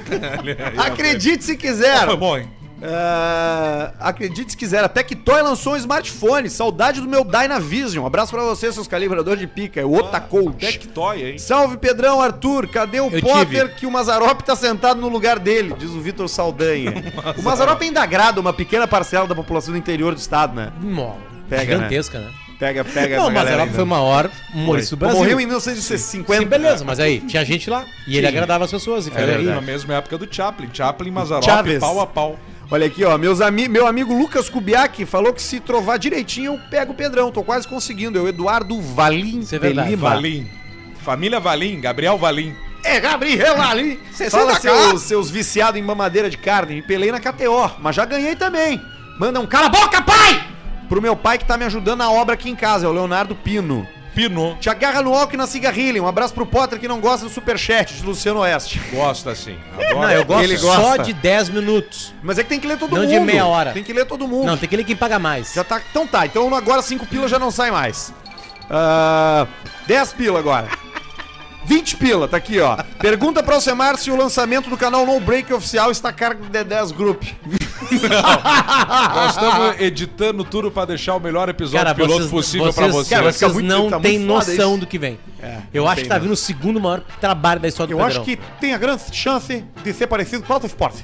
Acredite se quiser. Foi bom, hein? Ah, acredite se quiser, até que Toy lançou um smartphone. Saudade do meu Dynavision. Um abraço pra você, seus calibradores de pica. É o Otacoach. Tectoy, hein? Salve Pedrão, Arthur. Cadê o Eu Potter tive. que o Mazarop tá sentado no lugar dele? Diz o Vitor Saldanha. o Mazarop ainda agrada uma pequena parcela da população do interior do estado, né? Mó, Pega, Gigantesca, né? Pega, pega Não, mas galera ela ainda. foi o maior humorista do Brasil. Morreu em 1950. Sim, beleza, mas aí, tinha gente lá. E ele agradava as pessoas. E foi É, ali. na mesma época do Chaplin. Chaplin, Mazarop, Chaves. pau a pau. Olha aqui, ó. Meus ami meu amigo Lucas Kubiak falou que se trovar direitinho eu pego o Pedrão. Tô quase conseguindo. É o Eduardo Valim é verdade. de Lima. Valim. Família Valim, Gabriel Valim. É Gabriel Valim. Fala seus, seus viciados em mamadeira de carne. Me pelei na KTO, mas já ganhei também. Manda um cala a boca, pai! Pro meu pai que tá me ajudando na obra aqui em casa, é o Leonardo Pino. Pino. Te agarra no álcool e na cigarrilha. Um abraço pro Potter que não gosta do superchat de Luciano Oeste. Gosta assim. Não, eu gosto Ele só gosta. de 10 minutos. Mas é que tem que ler todo Não mundo. de meia hora. Tem que ler todo mundo. Não, tem aquele que paga mais. Já tá. Então tá. Então agora 5 pila já não sai mais. Ah, 10 pila agora. 20 pila, tá aqui, ó. Pergunta pra Alcemar se o lançamento do canal No Break Oficial está a cargo do D10 Group. Nós estamos editando tudo pra deixar o melhor episódio Cara, piloto vocês, possível vocês, pra você. Cara, vocês muito- não tá têm noção isso. do que vem. É, eu não acho que tá vindo o segundo maior trabalho da história do Eu acho que tem a grande chance de ser parecido com o Auto Sport.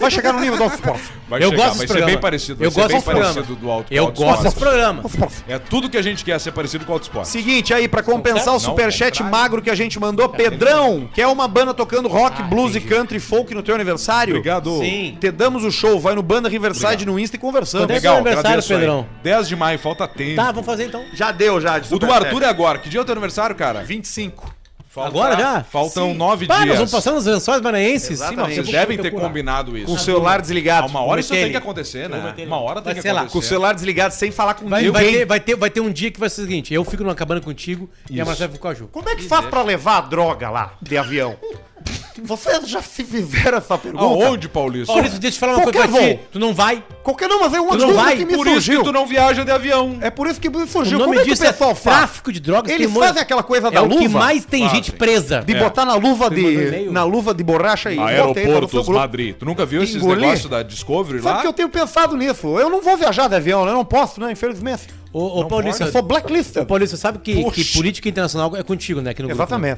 Vai chegar no nível do Auto Sport. Vai eu chegar, gosto vai desse ser programa. bem parecido. vai Eu ser gosto bem desse programa. parecido do Auto Eu gosto desse programa. É tudo que a gente quer ser parecido com o Auto Sport. Seguinte aí, pra compensar Não, o superchat magro que a gente mandou, Pedrão, quer uma banda tocando rock, blues e country folk no teu aniversário? Obrigado. Sim. Te damos o show, vai no Banda Riverside no Insta e conversamos. Quando é Legal, aniversário. Pedrão? 10 de maio, falta tempo. Tá, vamos fazer então. Já deu, já. de O do. Arthur é agora. Que dia é o teu aniversário, cara? 25. Falta- Agora já? Faltam Sim. nove Pá, dias. nós vamos passando os lençóis maranhenses. Exatamente. Vocês Sim, devem ter procurar. combinado isso. Com o celular Ah, desligado. uma hora isso tem que acontecer, né? Uma hora tem Vai que ser lá. acontecer. Com o celular desligado sem falar com Vai, ninguém. vai, ter, vai, ter, vai ter um dia que vai ser o seguinte: eu fico numa cabana contigo e a Marcela fica com a Ju. Como é que faz pra levar a droga lá, de avião? Vocês já se fizeram essa pergunta? Aonde, Paulista? Paulista, deixa eu te falar uma Qualquer coisa pra ti. Tu não vai? Qualquer não, mas é uma Tu não dúvida vai? que me Por isso surgiu. que tu não viaja de avião. É por isso que me O surgiu. nome Como é que o disso é pessoal faz? tráfico de drogas. Eles fazem aquela coisa da É o luva. que mais tem Fazem. gente presa. de É. botar na luva de na luva de borracha e Aeroportos. Madrid. Tu nunca viu esses Engolir? negócios da Discovery Sabe lá? que eu tenho pensado nisso? Eu não vou viajar de avião, né? Eu não posso, né? Infelizmente. Ô, ô Paulista, Eu sou blacklisted. ô, Paulista, sabe que, que política internacional é contigo, né? Aqui no grupo, né?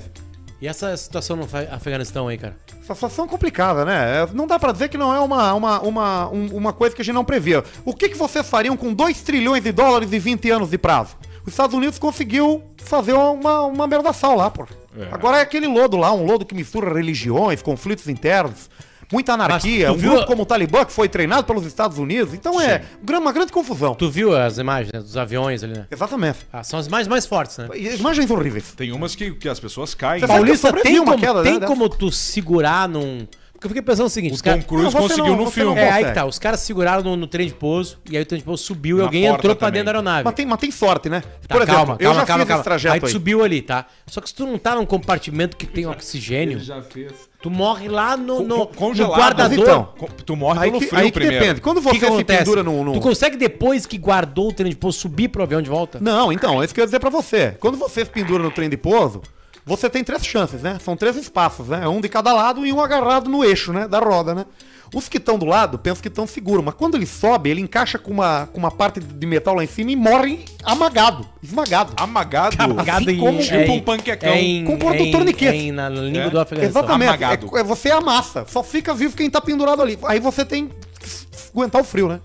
E essa situação no Af- Afeganistão aí, cara? Essa situação é complicada, né? É, Não dá pra dizer que não é uma, uma, uma, um- uma coisa que a gente não previa. O que, que vocês fariam com 2 trilhões de dólares e 20 anos de prazo? Os Estados Unidos conseguiu fazer uma, uma merdação lá, pô. É. Agora é aquele lodo lá, um lodo que mistura religiões, conflitos internos, muita anarquia, tu um viu grupo como o Talibã que foi treinado pelos Estados Unidos. Então é gra- uma grande confusão. Tu viu as imagens né, dos aviões ali, né? Exatamente. Ah, são as imagens mais fortes, né? E Imagens horríveis. Tem umas que, que as pessoas caem. Você Paulista, tem, uma como, queda, tem né, como tu segurar num... Porque eu fiquei pensando o seguinte, O os. Tom Cruise Não, conseguiu não- no filme. É, aí que tá, os caras seguraram no, no trem de pouso, e aí o trem de pouso subiu e Na alguém porta entrou pra também. dentro da aeronave. Mas tem, mas tem sorte, né? Tá, Por exemplo, calma, eu calma, já calma, fiz calma. esse trajeto aí tu aí. subiu ali, tá? Só que se tu não tá num compartimento que tem oxigênio, já fez. tu morre lá no, no, Co- congelado. no guardador. Então, Tu morre Aí pelo que, frio aí que primeiro. depende. Quando você que, que se acontece? pendura no, no- Tu consegue, depois que guardou o trem de pouso, subir pro avião de volta? Não, então, é isso que eu ia dizer pra você. Quando você se pendura no trem de pouso, você tem três chances, né? São três espaços, né? Um de cada lado e um agarrado no eixo, né? Da roda, né? Os que estão do lado pensam que estão seguros, mas quando ele sobe, ele encaixa com uma, com uma parte de metal lá em cima e morre amagado, esmagado. Amagado. Amagado Assim como tipo um panquecão. é em, é em- torniquete. é em- na língua É. do Afeganistão. Exatamente. amagado. É, é você amassa. Só fica vivo quem tá pendurado ali. Aí você tem que aguentar o frio, né?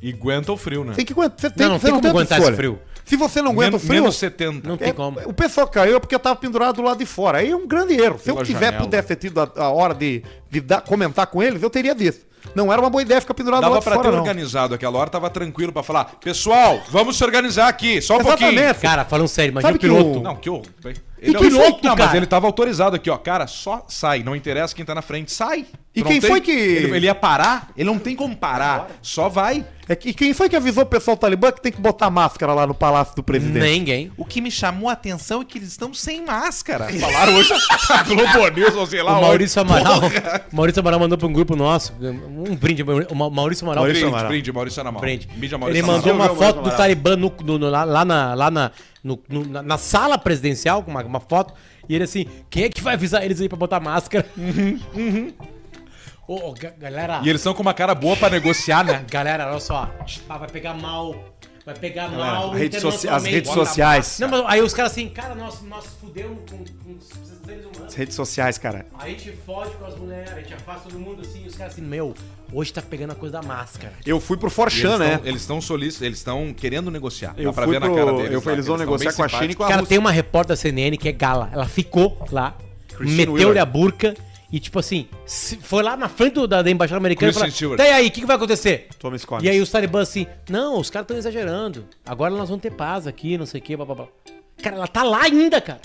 E aguenta o frio, né? Tem que aguentar. Você tem, Não, não você tem como outra aguentar esse frio. Se você não aguenta Men- o frio, Menos 70. Não tem É, como. O pessoal caiu porque tava pendurado do lado de fora. Aí é um grande erro. Se eu tiver, janela. pudesse ter tido a, a hora de, de dar- comentar com eles, eu teria visto. Não era uma boa ideia ficar pendurado do Dava lado de pra ter fora, não. organizado aquela hora, tava tranquilo pra falar, pessoal, vamos se organizar aqui, só um pouquinho. Exatamente. Cara, falando sério, imagina Sabe o que piloto. o- Não, que horror. E não, piloto, não, mas ele tava autorizado aqui, ó. Cara, só sai. Não interessa quem tá na frente, sai. E Tu quem tem- foi que- Ele, ele ia parar? Ele não tem como parar. Só vai. É que, e quem foi que avisou o pessoal talibã que tem que botar máscara lá no palácio do presidente? Ninguém. O que me chamou a atenção é que eles estão sem máscara. Falaram hoje a Globo News, ou sei lá O. Maurício Amaral, Maurício Amaral mandou pra um grupo nosso, um brinde, o Ma- Maurício Amaral, Maurício Brinde, Amaral. brinde, Maurício Amaral. brinde. Maurício Ele mandou Amaral. uma Amaral. foto do Amaral. Talibã no, no- no- lá, na, lá na, no- no- na, na sala presidencial, com uma, uma foto, e ele assim, quem é que vai avisar eles aí pra botar máscara? Ô, ga- galera, E eles estão com uma cara boa pra negociar, né? galera, olha só, ah, vai pegar mal, vai pegar mal a rede as internacionalmente. redes sociais. Não, mas aí os caras assim, cara, nós, nós fudemos com, com os seres humanos. As redes sociais, cara. A gente fode com as mulheres, a gente afasta todo mundo assim, e os caras assim, meu, hoje tá pegando a coisa da máscara. Eu fui pro E Forchan, né? Eles estão solícitos, eles estão querendo negociar. Eu Dá pra fui ver na pro- cara deles. eu fui- lá, eles vão negociar bem com a China e simpáticos. com a Cara, Rússia. tem uma repórter da CNN que é gala. Ela ficou lá, Christine meteu-lhe Wheeler. a burca e, tipo assim, foi lá na frente do- da, da embaixada americana e falou. Tá aí, o que, que vai acontecer? Thomas Collins. E aí os talibãs assim: Não, os caras estão exagerando. Agora nós vamos ter paz aqui, não sei o que, blá blá blá. Cara, ela tá lá ainda, cara.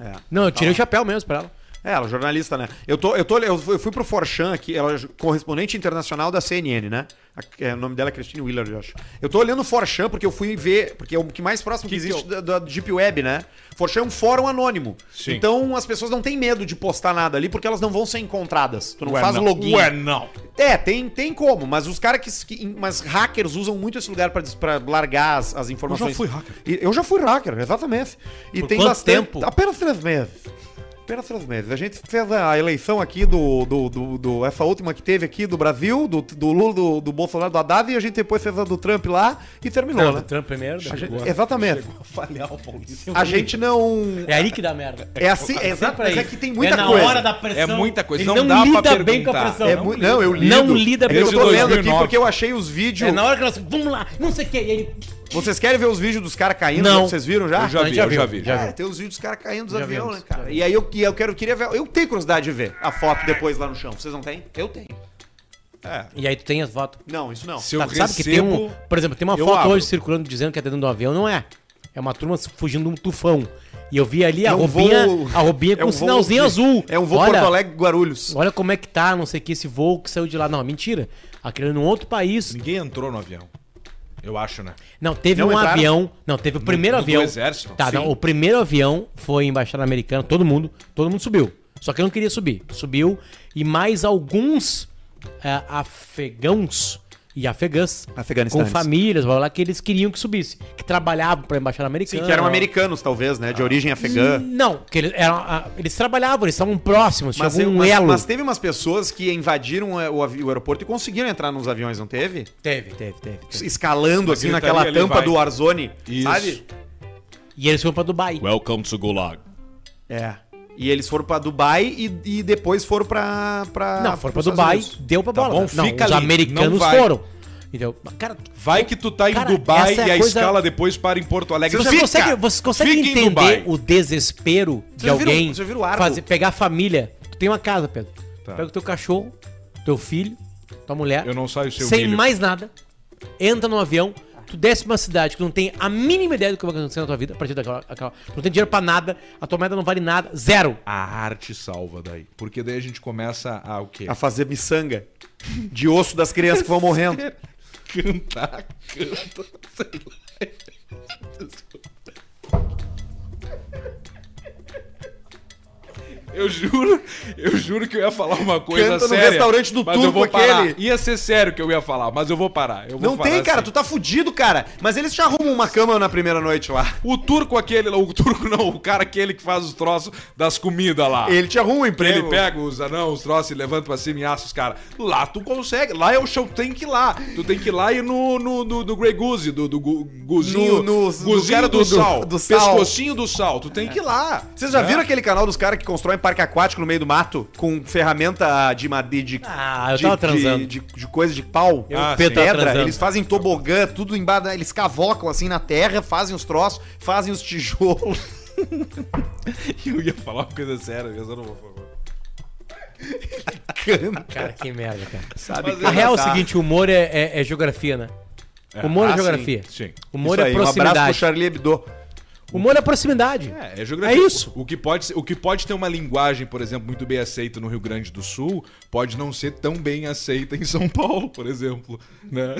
É. Não, eu tirei o chapéu mesmo pra ela. É, ela é jornalista, né? Eu, tô, eu, tô, eu fui eu pro Forchan aqui, ela é correspondente internacional da CNN, né? A- é, o nome dela é Christine Wheeler, eu acho. Eu tô olhando o Forchan porque eu fui ver, porque é o que mais próximo que, Que que existe da, da Deep Web, né? Forchan é um fórum anônimo. Sim. Então as pessoas não têm medo de postar nada ali porque elas não vão ser encontradas. Tu não Ué, faz não. login. Ué, não. É, tem, tem como, mas os caras que, que- Mas hackers usam muito esse lugar pra largar as, as informações. fui hacker. E eu já fui hacker, exatamente. E Por tem bastante. tempo? Apenas três meses. Apenas três meses. A gente fez a eleição aqui do. do, do, do- essa última que teve aqui do Brasil, do, do Lula, do, do Bolsonaro, do Haddad, e a gente depois fez a do Trump lá e terminou, né? Trump primeiro. A gente- exatamente. Falhar o Paulista. A gente não. É aí que dá merda. É assim, é exato, aí. mas é que tem muita é na coisa. hora da pressão. É muita coisa, Ele não não, dá pra lida bem com a pressão. É não, não, eu lido. Não lida É bem Eu tô a lendo aqui 2009. porque eu achei os vídeos. É na hora que nós. Vamos lá, não sei o que. E ele. Vocês querem ver os vídeos dos caras caindo? Não. Vocês viram já? Eu já vi, já eu já vi. já É, viu. tem os vídeos dos caras caindo dos Já aviões, né, cara? E aí eu, eu quero, queria ver. Eu tenho curiosidade de ver a foto depois lá no chão. Vocês não têm? Eu tenho. É. E aí tu tem as fotos. Não, isso não. Se eu Tá, tu sabe que tem um. recebo, Por exemplo, tem uma foto abro. hoje circulando dizendo que é dentro do avião. Não é. É uma turma fugindo de um tufão. E eu vi ali a É um roupinha, voo- a roupinha com é um voo sinalzinho de- azul. É um voo olha, Porto Alegre Guarulhos. Olha como é que tá, não sei o que, esse voo que saiu de lá. Não, mentira. Aquele é num outro país. Ninguém entrou no avião. Eu acho, né? Não, teve Não um entraram? avião. Não, teve o primeiro no do avião. exército? Tá, não, o primeiro avião foi embaixada americana, todo mundo, todo mundo subiu. Só que eu não queria subir. Subiu e mais alguns é, afegãos e afegãs com Afeganistanes. famílias, blá, que eles queriam que subisse, que trabalhavam para a embaixada americana. Sim, que eram americanos, talvez, né? De origem afegã. Não, que eles, eram, ah, eles trabalhavam, eles estavam próximos, tinha Mas, algum mas- elo. mas teve umas pessoas que invadiram o, o aeroporto e conseguiram entrar nos aviões, não teve? Teve, teve, teve. teve. Escalando assim naquela ali tampa vai. do Warzone, Isso. sabe? E eles foram para Dubai. Welcome to Gulag. É. E eles foram pra Dubai e, e depois foram pra. pra Não, foram pra Dubai, Unidos. deu pra Tá bola. bom, não, fica os ali, americanos foram. Entendeu? Cara, Vai que tu tá em Cara, Dubai é e a a coisa- escala depois para em Porto Alegre. Você Fica! consegue, você consegue entender o desespero de Vocês viram- alguém viram fazer, pegar a família? Tu tem uma casa, Pedro. Tá. Pega o teu cachorro, teu filho, tua mulher, Eu não saio sem sem milho. mais nada, entra no avião, tu desce pra uma cidade que não tem a mínima ideia do que vai acontecer na tua vida, a partir daquela. Aquela, não tem dinheiro pra nada, a tua moeda não vale nada, zero. A arte salva daí. Porque daí a gente começa a o quê? A fazer miçanga de osso das crianças que vão morrendo. Cantar, canta, sei lá. Eu juro, eu juro que eu ia falar uma coisa Canta no séria. restaurante do mas turco aquele. Ia ser sério que eu ia falar, mas eu vou parar. Eu vou Não tem, cara, assim. tu tá fudido, cara. Mas eles te arrumam uma cama na primeira noite lá. O turco aquele, o turco não, o cara aquele que faz os troços das comidas lá. Ele te arruma um emprego. ele pega os anão, os troços e levanta pra cima e assa os caras. Lá tu consegue. Lá é o show, tem que ir lá. Tu tem que ir lá e no, no, no, no Grey Goose, do, do gu- guzinho. No- no- guzinho do cara do, do- sal. do- do sal. Pescocinho do sal. Tu tem que ir lá. Vocês já É. viram aquele canal dos caras que constroem parque aquático no meio do mato com ferramenta de madeira de, Ah, de, de- de, de coisa de pau, Ah, sim. pedra, eles fazem tobogã, tudo embaixo, eles cavocam assim na terra, fazem os troços, fazem os tijolos. Eu ia falar uma coisa séria, mas eu não vou falar. Cara, que merda, cara. Sabe? Mas A real é o seguinte, o humor é, é- é geografia, né? Humor é, Ah, geografia. Sim. Humor Isso é aí, um abraço pro proximidade. Charlie Hebdo. Humor é proximidade. É, é geografia. É isso. O que, pode, o que pode ter uma linguagem, por exemplo, muito bem aceita no Rio Grande do Sul, pode não ser tão bem aceita em São Paulo, por exemplo. Né?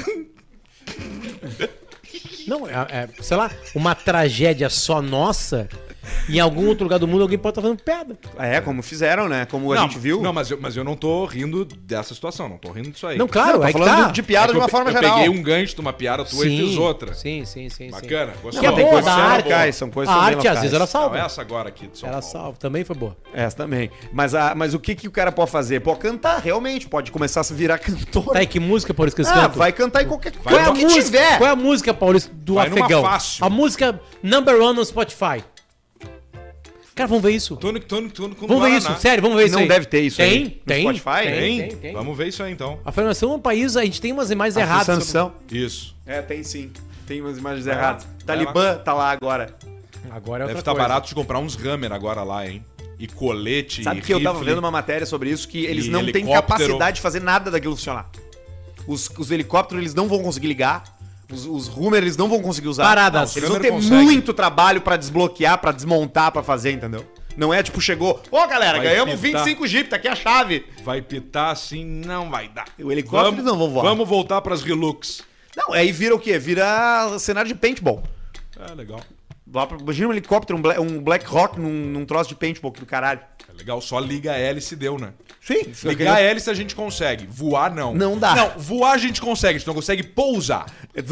Não, é, é, sei lá, uma tragédia só nossa, em algum outro lugar do mundo alguém pode estar fazendo piada. É, como fizeram, né? Como a não, gente viu. Não, mas eu, mas eu não tô rindo dessa situação, não tô rindo disso aí. Não, claro, Não, tô é que falando tá. de piada É que de uma eu, forma eu geral. peguei um gancho de uma piada tua e fiz outra. Sim, sim, sim. Bacana, sim. gostei. Que é Não, tem boa coisas da que são arte. locais, são coisas a que arte, às vezes, ela Não, salva. essa agora aqui de São Ela Paulo. salva, também foi boa. Essa também. Mas, a, mas o que, que o cara pode fazer? Pode cantar, realmente. Pode começar a se virar cantor. Tá, e que música, Paulista, que eles ah, cantam? vai cantar em qualquer coisa Qual é, a que música, tiver. qual é a música, Paulista, do Vai Afegão? A música number one no Spotify. Cara, vamos ver isso. Tô no, tô no, tô no, com Vamos ver isso, sério, vamos ver isso Não aí. deve ter isso tem, aí. No Tem, Spotify? Tem, Tem? tem, tem. Vamos ver isso aí então. A Federação é um país, a gente tem umas imagens A erradas. Sanção. Isso. É, tem sim. Tem umas imagens lá, erradas. vai Talibã tá lá agora. Agora é Deve estar coisa. barato de comprar uns Hammer agora lá, hein? E colete, Sabe e que eu tava rifle. vendo uma matéria sobre isso que eles não têm capacidade de fazer nada daquilo funcionar. Os, os helicópteros eles não vão conseguir ligar. Os, os Hummer eles não vão conseguir usar. Paradas. Eles vão ter consegue. muito trabalho pra desbloquear, pra desmontar, pra fazer, entendeu? Não é tipo, chegou, ô galera, Vai ganhamos pitar. 25 Jeep, tá aqui a chave. Vai pitar assim, não vai dar. O helicóptero eles não vão voar. Vamos voltar pras Relux. Não, aí vira o quê? Vira cenário de paintball. É legal. Imagina um helicóptero, um Black, um Black Rock num, num troço de paintball que do caralho. É legal, só liga a hélice e deu, né? Sim. Ligar a hélice a gente consegue, voar não. Não dá. Não, voar a gente consegue, a gente não consegue pousar.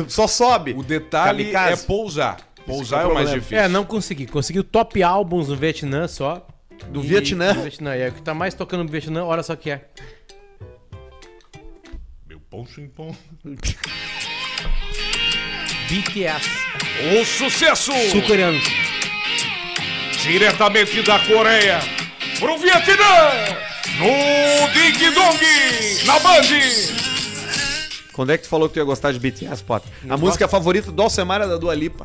Só sobe. O detalhe Kamikaze. é pousar. Pousar que é é o mais difícil. É, não consegui. Consegui o top álbuns no Vietnã só. Do E- Vietnã? Do Vietnã. É o que tá mais tocando no Vietnã, olha só que é. Meu pão chimpom. BTS. O sucesso! Sul-coreanos. Diretamente da Coreia pro Vietnã! No Ding Dong! Na Band! Quando é que tu falou que tu ia gostar de BTS, Potter? A gosto. música favorita do Alcemar é da Dua Lipa.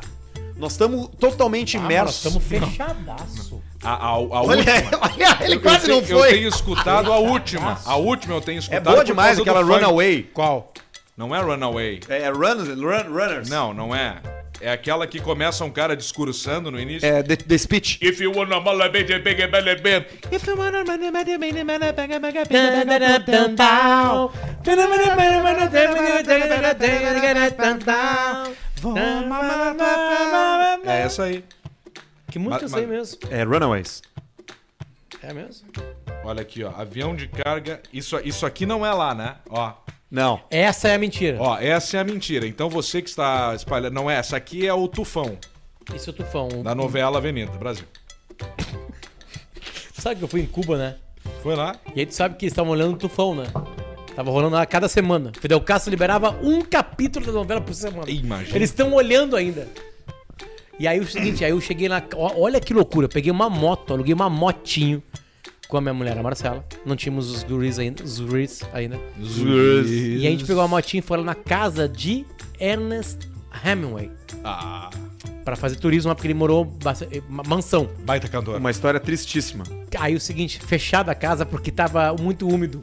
Nós estamos totalmente Ah, nós imersos. estamos fechadaço. A, a, a Olha, última. olha, ele Eu quase tenho- não Eu foi. tenho escutado a última. A última eu tenho É escutado. boa por demais aquela. Runaway. Qual? Não é Runaway. É, Runners, Run, Runners. Não, não é. É aquela que começa um cara discursando no início. É The, the Speech. If you wanna bege, bele, bem. É essa aí. Que música Mas- eu sei mas- mesmo. É Runaways. É mesmo? Olha aqui, ó. Avião de carga. Isso, isso aqui não é lá, né? Ó. Não. Essa é a mentira. Ó, essa é a mentira. Então você que está espalhando. Não é, essa aqui é o tufão Esse é o tufão. da novela Avenida Brasil. Sabe que eu fui em Cuba, né? Foi lá? E aí tu sabe que eles estavam olhando o tufão, né? Tava rolando lá cada semana. Fidel Castro liberava um capítulo da novela por semana. Imagina. Eles estão olhando ainda. E aí o seguinte, aí eu cheguei lá. ó, Olha que loucura. Eu peguei uma moto, aluguei uma motinho com a minha mulher, a Marcela. Não tínhamos os guris ainda. Os guris ainda. E a gente pegou a motinha e foi lá na casa de Ernest Hemingway. Ah, Pra fazer turismo lá, porque ele morou uma mansão. baita cantor. Uma história tristíssima. Aí o seguinte, fechada a casa porque tava muito úmido.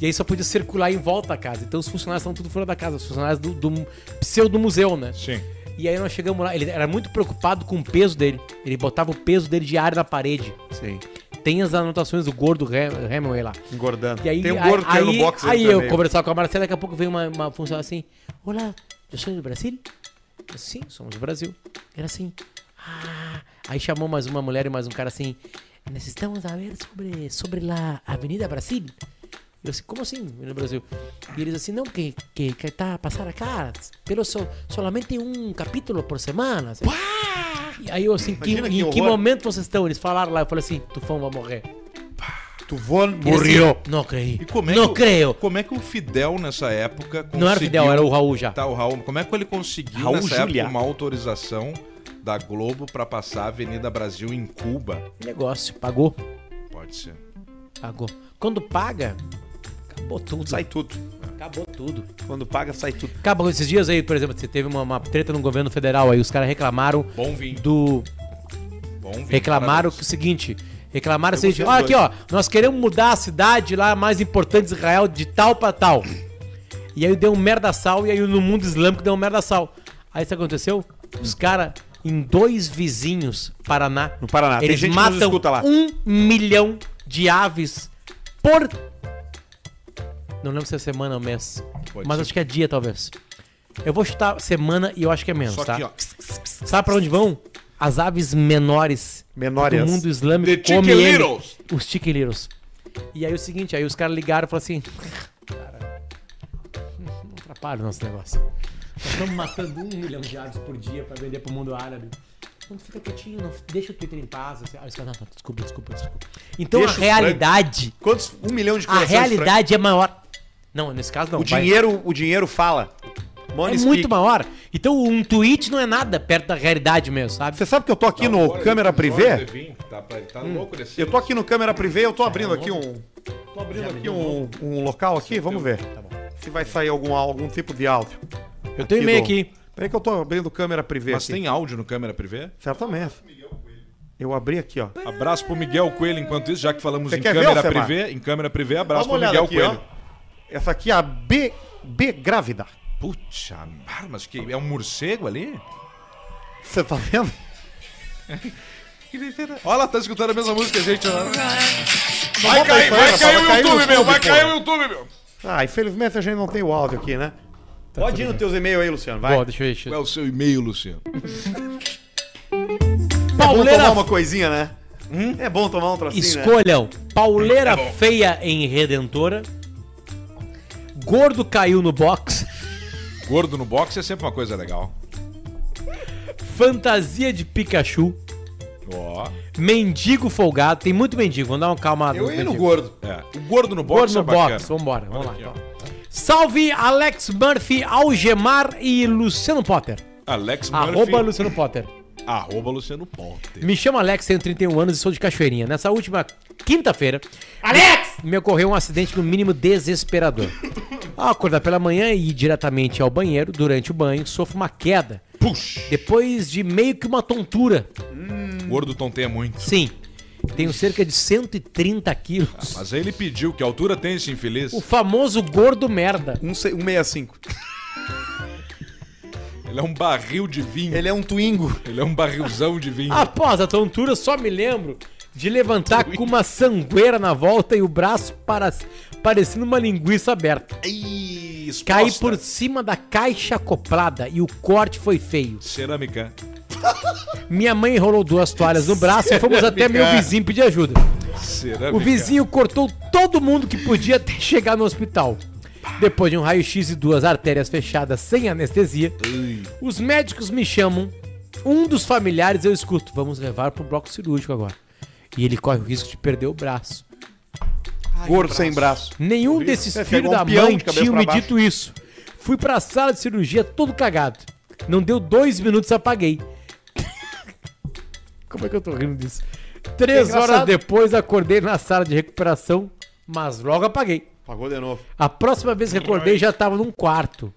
E aí só podia circular em volta da casa. Então os funcionários estavam tudo fora da casa, os funcionários do, do pseudo-museu, né? Sim. E aí nós chegamos lá, ele era muito preocupado com o peso dele. Ele botava o peso dele diário na parede. Sim. Tem as anotações do gordo Hemingway lá. Engordando. E aí, Tem um gordo que aí, é no box aí eu conversava com a Marcela, daqui a pouco veio uma, uma funcionária assim: Olá, eu sou do Brasil? Sim, somos do Brasil. Era assim. Ah. Aí chamou mais uma mulher e mais um cara assim: Necessitamos saber sobre, sobre a Avenida Brasil. Eu assim, como assim, no Brasil? E eles assim, não, que, que, que tá a passar acá, pelo so, solamente um capítulo por semana. Assim. E aí eu assim, que, Imagina que em que momento vocês estão? Eles falaram lá, eu falei assim, Tufão vai morrer. Tu voa, E ele assim, não creio. E como é não que, o- creio. Como é que o Fidel nessa época conseguiu... Não era o Fidel, era o Raul já. Tá, o Raul. Como é que ele conseguiu Raul nessa Julia. época uma autorização da Globo pra passar a Avenida Brasil em Cuba? Negócio, pagou. Pode ser. Pagou. Quando paga, acabou tudo. Sai tudo. Acabou tudo. Quando paga, sai tudo. Acabou esses dias aí, por exemplo, você teve uma, uma treta no governo federal aí, os caras reclamaram Bom vinho. do. Bom vinho. Reclamaram que o seguinte. Reclamaram o gostei olha aqui, ó, nós queremos mudar a cidade lá mais importante de Israel de tal pra tal. E aí deu um merda sal, e aí no mundo islâmico deu um merda sal. Aí isso aconteceu? Os caras, em dois vizinhos, Paraná, No Paraná. Eles que matam um milhão de aves por. Não lembro se é semana ou mês. Pode mas ser. acho que é dia, talvez. Eu vou chutar semana e eu acho que é menos, Só tá? que, ó. Sabe pra onde vão? As aves menores Menores. do mundo islâmico The comem ele. chiquilitos. Os chiquilitos. E aí o seguinte, aí os caras ligaram e falaram assim... Cara, não atrapalha o nosso negócio. Nós estamos matando um milhão de aves por dia pra vender pro mundo árabe. Então fica quietinho, não, deixa o Twitter em paz. Assim. Os caras, não, não, desculpa, desculpa, desculpa. Então Deixa a os realidade, Quantos? Um milhão de a corações realidade é maior. Não, nesse caso não. O vai- dinheiro, o dinheiro fala. é Money muito speak. maior. Então um tweet não é nada perto da realidade mesmo, sabe? Você sabe que eu tô aqui no Agora ele câmera privê? Tá, tá louco desse. Eu tô aqui no câmera privê, eu tô abrindo aqui um. Tô abrindo aqui um, um local aqui, vamos ver. Se vai sair algum, algum tipo de áudio. Eu tenho e-mail do- aqui. Peraí que eu tô abrindo câmera privê Mas aqui. tem áudio no câmera privê? Certamente. Eu abri aqui, ó. Abraço pro Miguel Coelho enquanto isso, já que falamos Você em ver, câmera privê. Em câmera privê, abraço pro Miguel aqui, Coelho. ó. Essa aqui é a B, B grávida. Puxa, ah, mas que é um morcego ali? Você tá vendo? Olha, tá escutando a mesma música que a gente. Vai cair, aí, vai cair o vai cair no YouTube, meu, vai pô. cair o YouTube, meu. Ah, infelizmente a gente não tem o áudio aqui, né? Pode ir nos teus e-mails aí, Luciano, vai. Bom, deixa eu ver. deixa eu- Qual é o seu e-mail, Luciano? É bom Pauleira tomar uma coisinha, né? É bom tomar um trocinho, né? Escolham pauleira feia em Redentora. Gordo caiu no box. Gordo no boxe é sempre uma coisa legal. Fantasia de Pikachu. Ó. Mendigo folgado. Tem muito mendigo. Vamos dar uma calma. Eu ia no gordo. É. O gordo no boxe Gordo no é bacana. box. Vambora. Vamos lá. aqui, então. Salve Alex Murphy, Algemar e Luciano Potter. Alex Murphy. Arroba Luciano Potter. Arroba Luciano Potter. Me chamo Alex, tenho 31 anos e sou de Cachoeirinha. Nessa última quinta-feira, Alex! Me ocorreu um acidente no mínimo desesperador. Ao acordar pela manhã e ir diretamente ao banheiro, durante o banho, sofro uma queda. Puxa. Depois de meio que uma tontura. Gordo tonteia muito. Sim, tenho cerca de 130 quilos. Mas aí ele pediu, que altura tem esse infeliz? O famoso gordo merda. Um, se- um 65. Ele é um barril de vinho. Ele é um twingo. Ele é um barrilzão de vinho. Após a tontura, só me lembro de levantar com uma sangueira na volta e o braço para, parecendo uma linguiça aberta. Exposta. Caí por cima da caixa acoplada e o corte foi feio. Cerâmica. Minha mãe enrolou duas toalhas no braço e fomos até meu vizinho pedir ajuda. Cerâmica. O vizinho cortou todo mundo que podia até chegar no hospital. Depois de um raio-x e duas artérias fechadas sem anestesia, os médicos me chamam. Um dos familiares eu escuto. Vamos levar pro bloco cirúrgico agora. E ele corre o risco de perder o braço. Gordo sem braço. Nenhum desses É, filhos um da mãe pra me baixo. dito isso. Fui pra sala de cirurgia todo cagado. Não deu dois minutos, apaguei. Como é que eu tô rindo disso? Três É horas depois, acordei na sala de recuperação, mas logo apaguei. Pagou de novo. A próxima vez que acordei, já tava num quarto.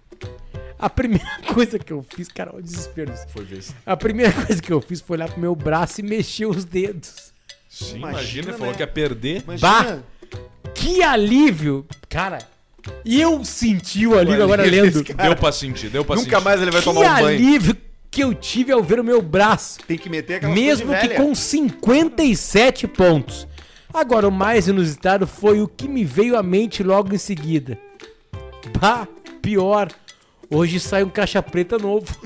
A primeira coisa que eu fiz, cara, olha o desespero. Foi ver. A primeira coisa que eu fiz foi olhar pro meu braço e mexer os dedos. Sim, Imagina, imagina, ele né? falou que ia perder. Imagina. Que alívio! Cara, eu senti o alívio agora lendo. Deu pra sentir, deu pra sentir. Nunca mais ele vai Que tomar um banho. alívio que eu tive ao ver o meu braço. Tem que meter aquela Mesmo que com 57 pontos. Agora, o mais inusitado foi o que me veio à mente logo em seguida. Bah, pior. Hoje sai um caixa preta novo.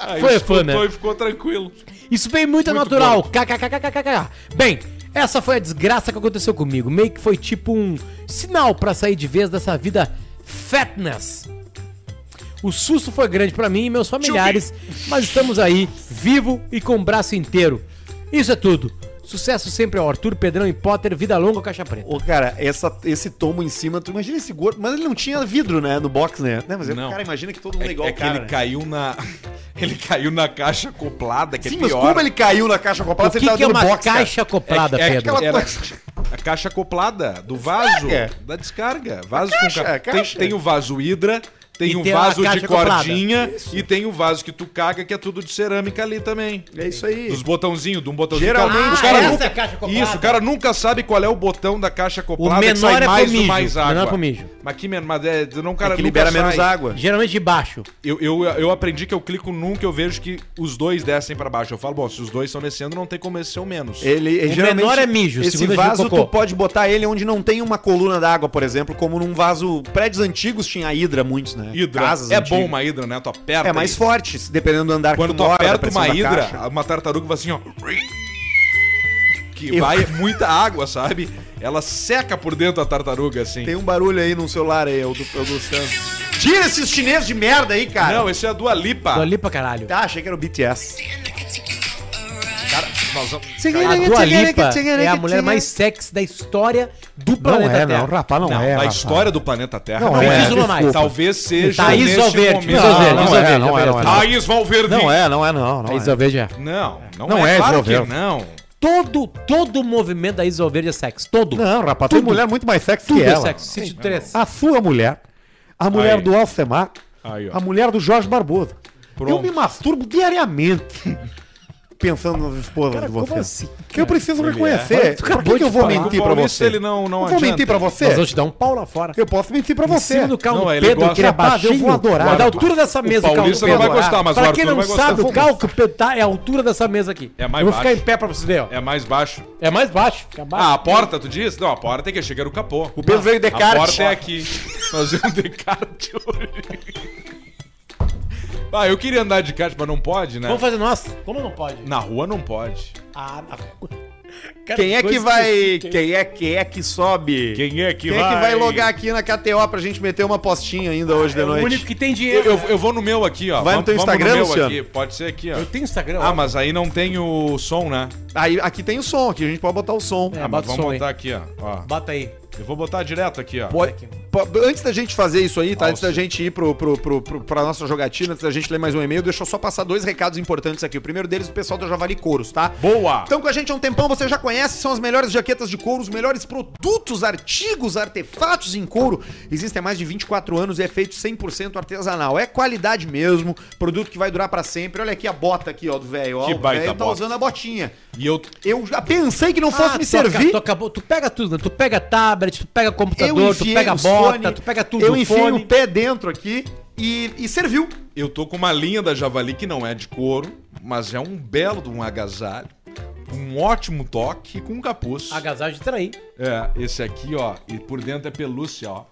Aí Foi, foi, né? e ficou tranquilo. Isso veio muito, Muito natural. KKKKKK. Bem, essa foi a desgraça que aconteceu comigo. Meio que foi tipo um sinal pra sair de vez dessa vida fatness. O susto foi grande pra mim e meus familiares, mas estamos aí, vivo e com o braço inteiro. Isso é tudo. Sucesso sempre ao Arthur, Pedrão e Potter, vida longa, caixa preta. Ô, cara, essa, esse tomo em cima, tu imagina esse gordo. Mas ele não tinha vidro, né? No box, né? Né, mas Não. o cara imagina que todo mundo é, É, igual é o que cara. ele né? caiu na. Ele caiu na caixa acoplada, que Sim, é mas pior. como ele caiu na caixa O acoplada, que, se ele que é uma box, cara? caixa acoplada, É- é Pedro? aquela- Era coisa- a caixa acoplada do vaso, Descarga. da descarga. Vaso caixa, com ca- a caixa. Tem, tem o vaso hidra, tem E um tem vaso de cordinha e tem o vaso que tu caga, que é tudo de cerâmica ali também. É isso aí. Dos botãozinhos, de um botãozinho. Geralmente- o cara Ah, essa nunca, é a caixa acoplada. Isso, o cara nunca sabe qual é o botão da caixa acoplada O que sai menor é mais ou mijo, mais o água. menor é pro mijo. Mas que men- mas é, não, cara, É que nunca libera sai. menos água. Geralmente de baixo. Eu, eu, eu aprendi que eu clico num que eu vejo que os dois descem pra baixo. Eu falo, bom, se os dois estão descendo, não tem como esse ser o menos. Ele, O geralmente, menor é mijo, o Esse vaso tu pode botar ele onde não tem uma coluna d'água, por exemplo, como num vaso. Prédios antigos tinha hidra, muitos, né? Hidra. Casas é antigas. bom uma hidra, né? Tu aperta. É mais e- forte, dependendo do andar Quando que tu mora, da aperta uma hidra, caixa. uma tartaruga vai assim, ó. Que Eu- vai muita água, sabe? Ela seca por dentro a tartaruga, assim. Tem um barulho aí no celular aí, é o do, é o do Sam. Tira esses chineses de merda aí, cara. Não, esse é a Dua Lipa. Tô ali pra caralho. Tá, achei que era o BTS. Nós vamos... A Dua Lipa é a mulher mais sexy da história do planeta é, Terra. não, rapaz, não, Não, é. da rapaz. história do planeta Terra. Não não é, é. diz uma mais. Talvez seja Thaís Valverde. Thaís Valverde, Não, Thaís não é, Valverde, não é, não é. Thaís Valverde. Não é, não é, não. não A é. É. Não, não, é. é, claro Valverde. que não. Todo, todo o movimento da Isa Verde é sexy. Todo. Não, rapaz, tem Tudo. mulher muito mais sexy Tudo que é ela. sexy. Sítio 3. A sua mulher, a mulher Aí. do Alcemar, Aí, a mulher do Jorge Barbosa. Pronto. Eu me masturbo diariamente pensando nas esposas Cara, de como vocês. assim? Eu preciso Mulher. reconhecer. Por acabou que, que eu vou falar. mentir pra você? ele não, não eu vou mentir pra você? Nós vamos te dar um pau lá fora. Eu posso mentir pra Em você. cima do Não, ele Pedro, gosta- que é Rapaz, eu baixinho. vou adorar. É da altura dessa mesa O o carro do Paulista Pedro. não vai gostar, mas o Pra Arthur quem não vai gostar. sabe, o carro que o Pedro tá é a altura dessa mesa aqui. É mais Eu vou ficar em pé pra você ver, ó. É mais baixo. É mais baixo. Ah, a porta, tu diz? Não, a porta tem que chegar no capô. O Pedro veio de A kart. porta é aqui. Nós vamos de kart hoje. Ah, eu queria andar de kart, mas não pode, né? Vamos fazer nossa. Como não pode? Na rua não pode. Ah, na Quem é que vai. Quem é, quem é que sobe? Quem é que Quem é que vai logar aqui na KTO pra gente meter uma postinha ainda hoje de É o noite? único que tem Eu, dinheiro. eu, eu vou no meu aqui, ó. Vai no teu vamos Instagram, meu Luciano? aqui. Pode ser aqui, ó. Eu tenho Instagram. Ah, ó. mas aí não tem o som, né? Aí, aqui tem o som, aqui a gente pode botar o som. É, ah, mas bota o vamos som aí. botar aqui, ó. ó. Bota aí. Eu vou botar direto aqui, ó. Antes da gente fazer isso aí, tá? Ah, Antes da gente ir pro, pro, pro, pro, pra nossa jogatina, antes da gente ler mais um e-mail, deixa eu só passar dois recados importantes aqui. O primeiro deles do pessoal do Javali Couros, tá? Boa! Estão com a gente há um tempão, você já conhece, são as melhores jaquetas de couro, os melhores produtos, artigos, artefatos em couro. Existem há mais de 24 anos e é feito 100% artesanal. É qualidade mesmo, produto que vai durar pra sempre. Olha aqui a bota aqui, ó, do velho. ó. Que O baita velho tá bota. usando a botinha. E eu. Eu já pensei que não fosse Ah, me tu servir. Tu, acabou, tu pega tudo, né? Tu pega tablet, tu pega computador, tu pega bota, fone, tu pega tudo. Eu o enfiei fone. o pé dentro aqui e, e serviu. Eu tô com uma linha da Javali que não é de couro, mas é um belo de um agasalho. Um ótimo toque com um capuz. Agasalho de trair. É, esse aqui, ó. E por dentro é pelúcia, ó.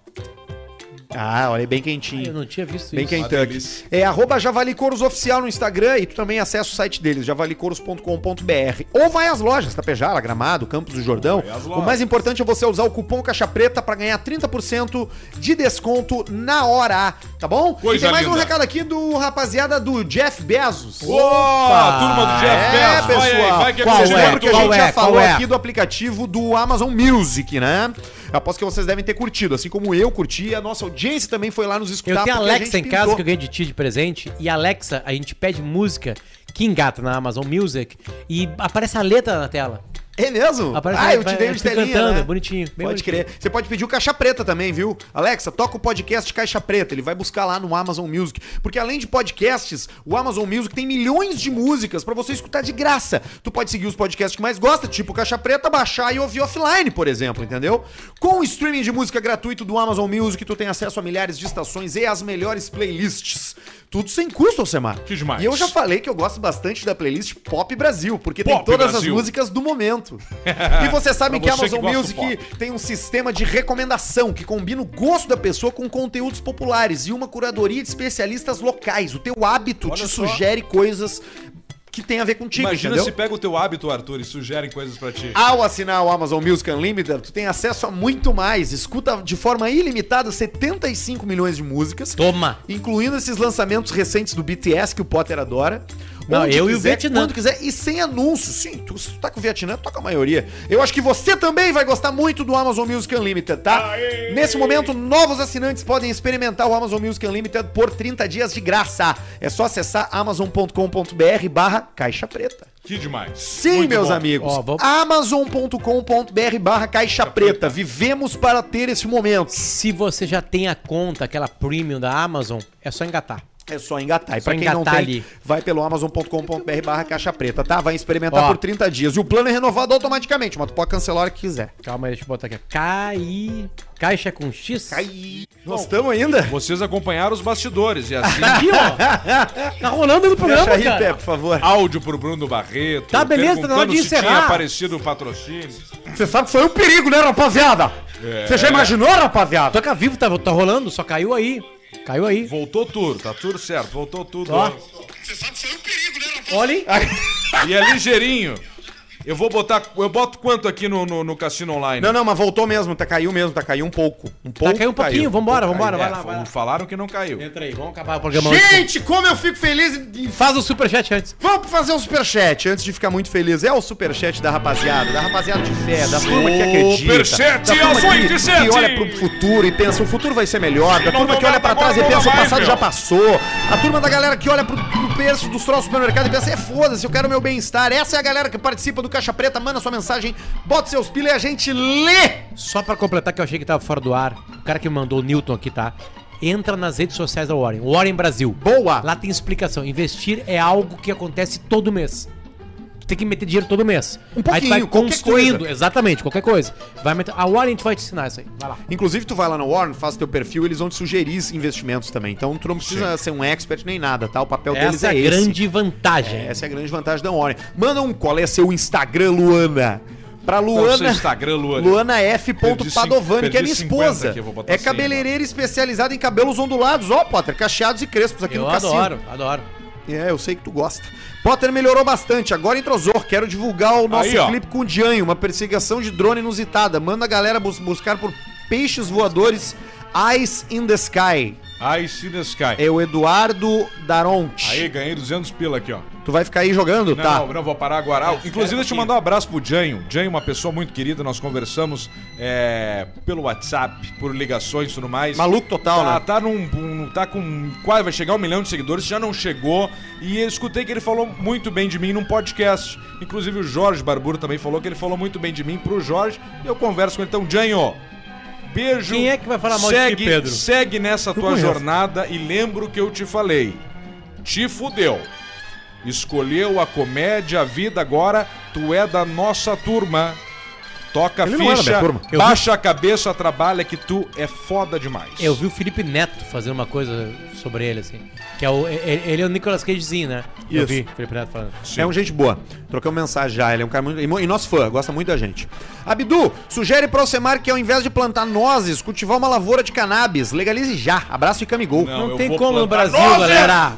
Ah, olha, bem Eu quentinho. não tinha visto Bem isso. Kentucky. delícia. É arroba Javali Couros Oficial no Instagram e tu também acessa o site deles, javalicouros.com.br. Ou vai às lojas, Tapejara, Gramado, Campos do Jordão. O mais importante é você usar o cupom Caixa Preta pra ganhar 30% de desconto na hora, tá bom? Coisa e tem mais um linda. recado aqui do rapaziada do Jeff Bezos. Opa! Turma do Jeff É, Bezos, vai aí, pessoal. vai que Qual Vocês é? lembram que a Qual gente é? já falou Qual é? aqui do aplicativo do Amazon Music, né? Aposto que vocês devem ter curtido, assim como eu curti, a nossa audiência também foi lá nos escutar. Eu tenho a Alexa em gente casa pintou. que eu ganhei de ti de presente. E a Alexa, a gente pede música que engata na Amazon Music e aparece a letra na tela. É mesmo? Aparece ah, eu te dei vai- de fica telinha, cantando, né? é bonitinho, Pode bonitinho. crer. Você pode pedir o Caixa Preta também, viu? Alexa, toca o podcast Caixa Preta. Ele vai buscar lá no Amazon Music. Porque além de podcasts, o Amazon Music tem milhões de músicas pra você escutar de graça. Tu pode seguir os podcasts que mais gosta, tipo Caixa Preta, baixar e ouvir offline, por exemplo, entendeu? Com o streaming de música gratuito do Amazon Music, tu tem acesso a milhares de estações e as melhores playlists. Tudo sem custo, Alcemar. Que demais. E eu já falei que eu gosto bastante da playlist Pop Brasil, porque tem Pop todas Brasil. as músicas do momento. E você sabe que a que Amazon do Music tem um sistema de recomendação que combina o gosto da pessoa com conteúdos populares e uma curadoria de especialistas locais. O teu hábito Olha te só. sugere coisas que tem a ver contigo, Imagina entendeu? se pega o teu hábito, Arthur, e sugerem coisas pra ti. Ao assinar o Amazon Music Unlimited, tu tem acesso a muito mais. Escuta de forma ilimitada 75 milhões de músicas. Toma. Incluindo esses lançamentos recentes do BTS que o Potter adora. Não, Onde eu e o quiser, Vietnã. Quando quiser e sem anúncios. Sim, tu, se tu tá com o Vietnã, toca a maioria. Eu acho que você também vai gostar muito do Amazon Music Unlimited, tá? Nesse momento, novos assinantes podem experimentar o Amazon Music Unlimited por 30 dias de graça. É só acessar amazon.com.br barra caixa preta. Que demais. Sim, Muito meus bom. amigos. Vamos- Amazon.com.br barra caixa preta. Vivemos para ter esse momento. Se você já tem a conta, aquela premium da Amazon, é só engatar. É só engatar. E Só pra quem não tem, ali. vai pelo amazon.com.br barra caixa preta, tá? Vai experimentar Ó. por 30 dias. E o plano é renovado automaticamente, mas tu pode cancelar a hora que quiser. Calma aí, deixa eu botar aqui. Cai... Caixa com X? Aí. Nós estamos ainda? Vocês acompanharam os bastidores e assim, Aqui, ó. Tá rolando no programa, Deixa aí, Pé, cara. por favor. áudio pro Bruno Barreto. Tá, beleza, tá na hora de se tinha encerrar. aparecido o patrocínio. Você sabe que foi um perigo, né, rapaziada? Você já imaginou, rapaziada? Toca vivo, tá, tá rolando, só caiu aí. Caiu aí. Voltou tudo, tá tudo certo, voltou tudo. Ó. ó. Olha aí. E é ligeirinho. Eu vou botar. Eu boto quanto aqui no, no, no Cassino Online? Não, não, mas voltou mesmo, tá caiu mesmo, tá caiu um pouco. Um pouco. Tá caiu um pouquinho, vambora, vambora, É, vai lá, vai lá. Falaram que não caiu. Entra aí, vamos acabar o programa. Gente, como eu fico feliz em Faz o superchat antes. Vamos fazer um superchat antes de ficar muito feliz. É o superchat da rapaziada, da rapaziada de fé, da turma que acredita. Superchat da turma aos que, 87. que olha pro futuro e pensa, o futuro vai ser melhor. Da turma que olha pra trás e pensa, o passado já passou. A turma da galera que olha pro, pro preço dos troços do supermercado e pensa, é foda-se, eu quero meu bem-estar. Essa é a galera que participa do Caixa Preta, manda sua mensagem, bota seus pila e a gente lê. Só pra completar que eu achei que tava fora do ar, o cara que me mandou o Newton aqui, tá? Entra nas redes sociais da Warren, Warren Brasil. Boa. Lá tem explicação. Investir é algo que acontece todo mês. Tu tem que meter dinheiro todo mês. Um Aí tu vai pouquinho, qualquer construindo, coisa. exatamente, qualquer coisa. Vai meter, a Warren a gente vai te ensinar isso aí. Vai lá. Inclusive, tu vai lá no Warren, faz teu perfil, eles vão te sugerir investimentos também. Então, tu não precisa ser um expert nem nada, tá? O papel deles Essa é, é a esse. grande vantagem. Essa é a grande vantagem da Warren. Manda um, qual é seu Instagram, Luana? Pra é Luana, Instagram, Luana? Luana F. Perdi Padovani, que é minha perdi 50 esposa. aqui, É 100 cabeleireira especializada em cabelos ondulados. Ó, Potter, cacheados e crespos aqui Eu no cassino. adoro, adoro. É, eu sei que tu gosta. Potter melhorou bastante, agora entrosou. Quero divulgar o nosso Aí, clipe com o Dianho, uma perseguição de drone inusitada. Manda a galera bus- buscar por peixes voadores Eyes in the Sky. I see the sky. É o Eduardo Daronte. Aí, ganhei 200 pila aqui, ó. Tu vai ficar aí jogando? Não, tá. não, não, vou parar agora. Ah, inclusive, deixa eu mandar um abraço pro Janho. Janho, uma pessoa muito querida, nós conversamos é, pelo WhatsApp, por ligações e tudo mais. Maluco total, tá, né? Tá, num, um- tá com quase, vai chegar um milhão de seguidores, já não chegou. E eu escutei que ele falou muito bem de mim num podcast. Inclusive o Jorge Barburo também falou que ele falou muito bem de mim pro Jorge. E eu converso com ele. Então, Janho, beijo. Quem é que vai falar mal de ti, segue, Pedro? Segue nessa tua conheço. jornada e lembra o que eu te falei. Te fudeu. Escolheu a comédia, a vida, agora tu é da nossa turma. Toca a Ele ficha. Eu baixa a cabeça, trabalha que tu é foda demais. Eu vi o Felipe Neto fazendo uma coisa sobre ele, assim. Que é o. Ele, ele é o Nicolas Cagezinho, né? Eu Isso. vi o Felipe Neto falando. Sim. É um gente boa. Trocamos mensagem já. Ele é um cara muito. E nosso fã, gosta muito da gente. Abdu, sugere pro Alcemar que ao invés de plantar nozes, cultivar uma lavoura de cannabis. Legalize já. Abraço e camigol. Não, Não, eu tem como no Brasil, nozes! galera.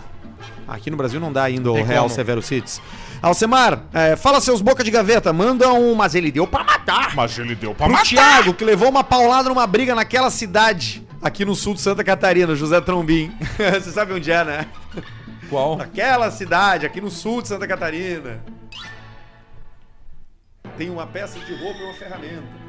Aqui no Brasil não dá ainda o Real como. Severo Cities. Alcemar, é, fala seus boca de gaveta. Manda um. Mas ele deu pra matar. Mas ele deu pra Pro Thiago, que levou uma paulada numa briga naquela cidade. Aqui no sul de Santa Catarina, José Trombim. Você sabe onde é, né? Qual? Naquela cidade, aqui no sul de Santa Catarina. Tem uma peça de roupa e uma ferramenta.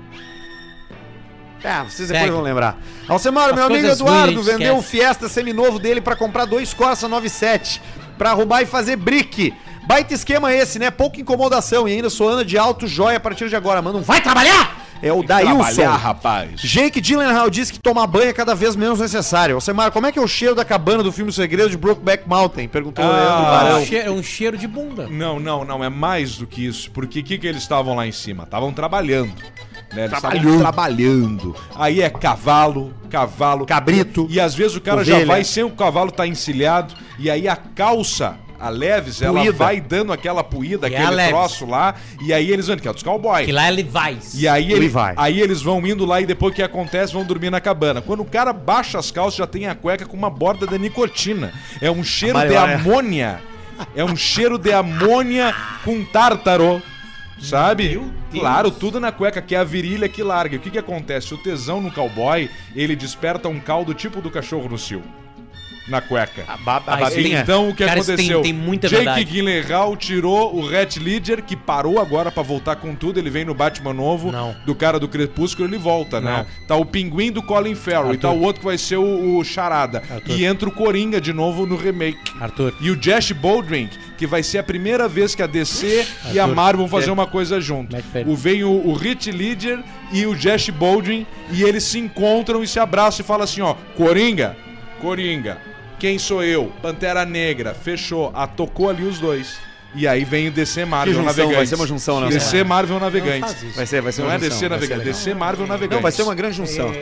Ah, vocês depois Segue. vão lembrar. Alcemar, As meu amigo coisas ruins Eduardo gente vendeu o esquece. Fiesta seminovo dele pra comprar dois Corsa 97 pra arrumar e fazer brick. Baita esquema esse, né? Pouca incomodação e ainda sou Ana de alto jóia a partir de agora. Manda um vai trabalhar! É o Dailson. Trabalhar, rapaz. Jake Gyllenhaal diz que tomar banho é cada vez menos necessário. Alcemar, como é que é o cheiro da cabana do filme O Segredo de Brokeback Mountain? Perguntou o Ah, Leandro É Barão. um cheiro, é um cheiro de bunda. Não, não, não, é mais do que isso. Porque o que, que eles estavam lá em cima? Estavam trabalhando. Né? Eles estavam Trabalhando. trabalhando. Aí é cavalo, cavalo. Cabrito. E às vezes o cara já Ovelha. vai sem o cavalo tá encilhado. E aí a calça, a Leves, ela Puída. vai dando aquela puída, E é aquele troço lá. E aí eles vão, que é dos cowboys. Que lá é Levi's. E aí, ele, Levi. aí eles vão indo lá e depois o que acontece, vão dormir na cabana. Quando o cara baixa as calças, já tem a cueca com uma borda de nicotina. É um cheiro de amônia. É um cheiro de amônia com tártaro. Sabe? Claro, tudo na cueca, que é a virilha que larga. O que que acontece? O tesão no cowboy, ele desperta um caldo tipo do cachorro no cio. Na cueca. A, ba a babinha. Então o que Cara, aconteceu? tem- tem muita Jake verdade. Gyllenhaal tirou o Rat Ledger, que parou agora pra voltar com tudo. Ele vem no Batman novo, Não. do cara do Crepúsculo, ele volta, né? Tá o Pinguim do Colin Farrell e tá o outro que vai ser o, o Charada. Arthur. E entra o Coringa de novo no remake. Arthur. E o Josh Boldrink, que vai ser a primeira vez que a DC e a Arthur. Marvel vão fazer uma coisa junto. Ele. O, vem o, o Rich Ledger e o Josh Boldrin e eles se encontram e se abraçam e falam assim, ó, Coringa, Coringa, quem sou eu? Pantera Negra, fechou, ah, tocou ali os dois. E aí vem o DC Marvel junção, Navegantes. vai ser uma junção, né? DC Marvel Não Navegantes. faz isso. Vai ser, vai ser Não uma é junção. DC vai ser Navegantes. DC Marvel Navegantes. Não, vai ser uma grande junção.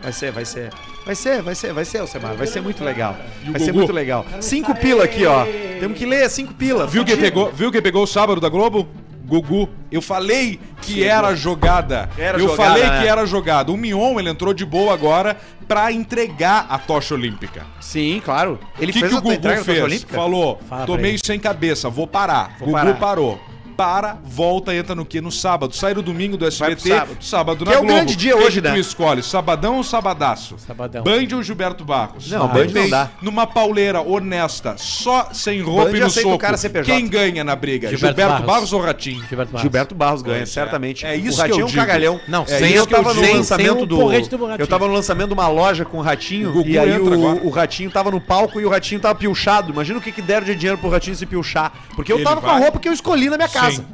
Vai ser, vai ser. Vai ser, vai ser, vai ser, Alcemar. Vai ser muito legal. Vai ser muito legal. Cinco pila aqui, ó. Temos que ler cinco pila. Viu quem pegou, viu quem pegou o sábado da Globo? Gugu. Eu falei que era jogada. Era eu jogada, falei né? que era jogada. O Mion, ele entrou de boa agora pra entregar a tocha olímpica. Sim, claro. Ele O que, fez que o Gugu entrega na tocha fez? olímpica? Falou, Fala tomei sem cabeça, vou parar. Vou Gugu parar. parou. Para, volta, entra no que? No sábado. Sai no domingo do SBT, sábado. sábado, Que na é o Globo. grande dia Quem hoje, que né? Tu escolhe, sabadão ou sabadaço? Sabadão. Band ou Gilberto Barros? Não, Bem, Band não dá. Numa pauleira honesta, só sem roupa Band e no aceita o soco. cara CPJ. Quem ganha na briga? Gilberto Gilberto, Barros. Barros. ou Ratinho? Gilberto Barros. Gilberto Barros ganha, é. certamente. É isso o Ratinho que eu é um digo. cagalhão. Não, É sem isso eu que eu tava no digo. lançamento Sem do. do. Eu tava no lançamento de uma loja com o Ratinho. O e aí entra o, agora. o Ratinho tava no palco e o Ratinho tava pilchado. Imagina o que, que deram de dinheiro pro Ratinho se pilchar. Porque eu tava com a roupa que eu escolhi na minha casa. Sim.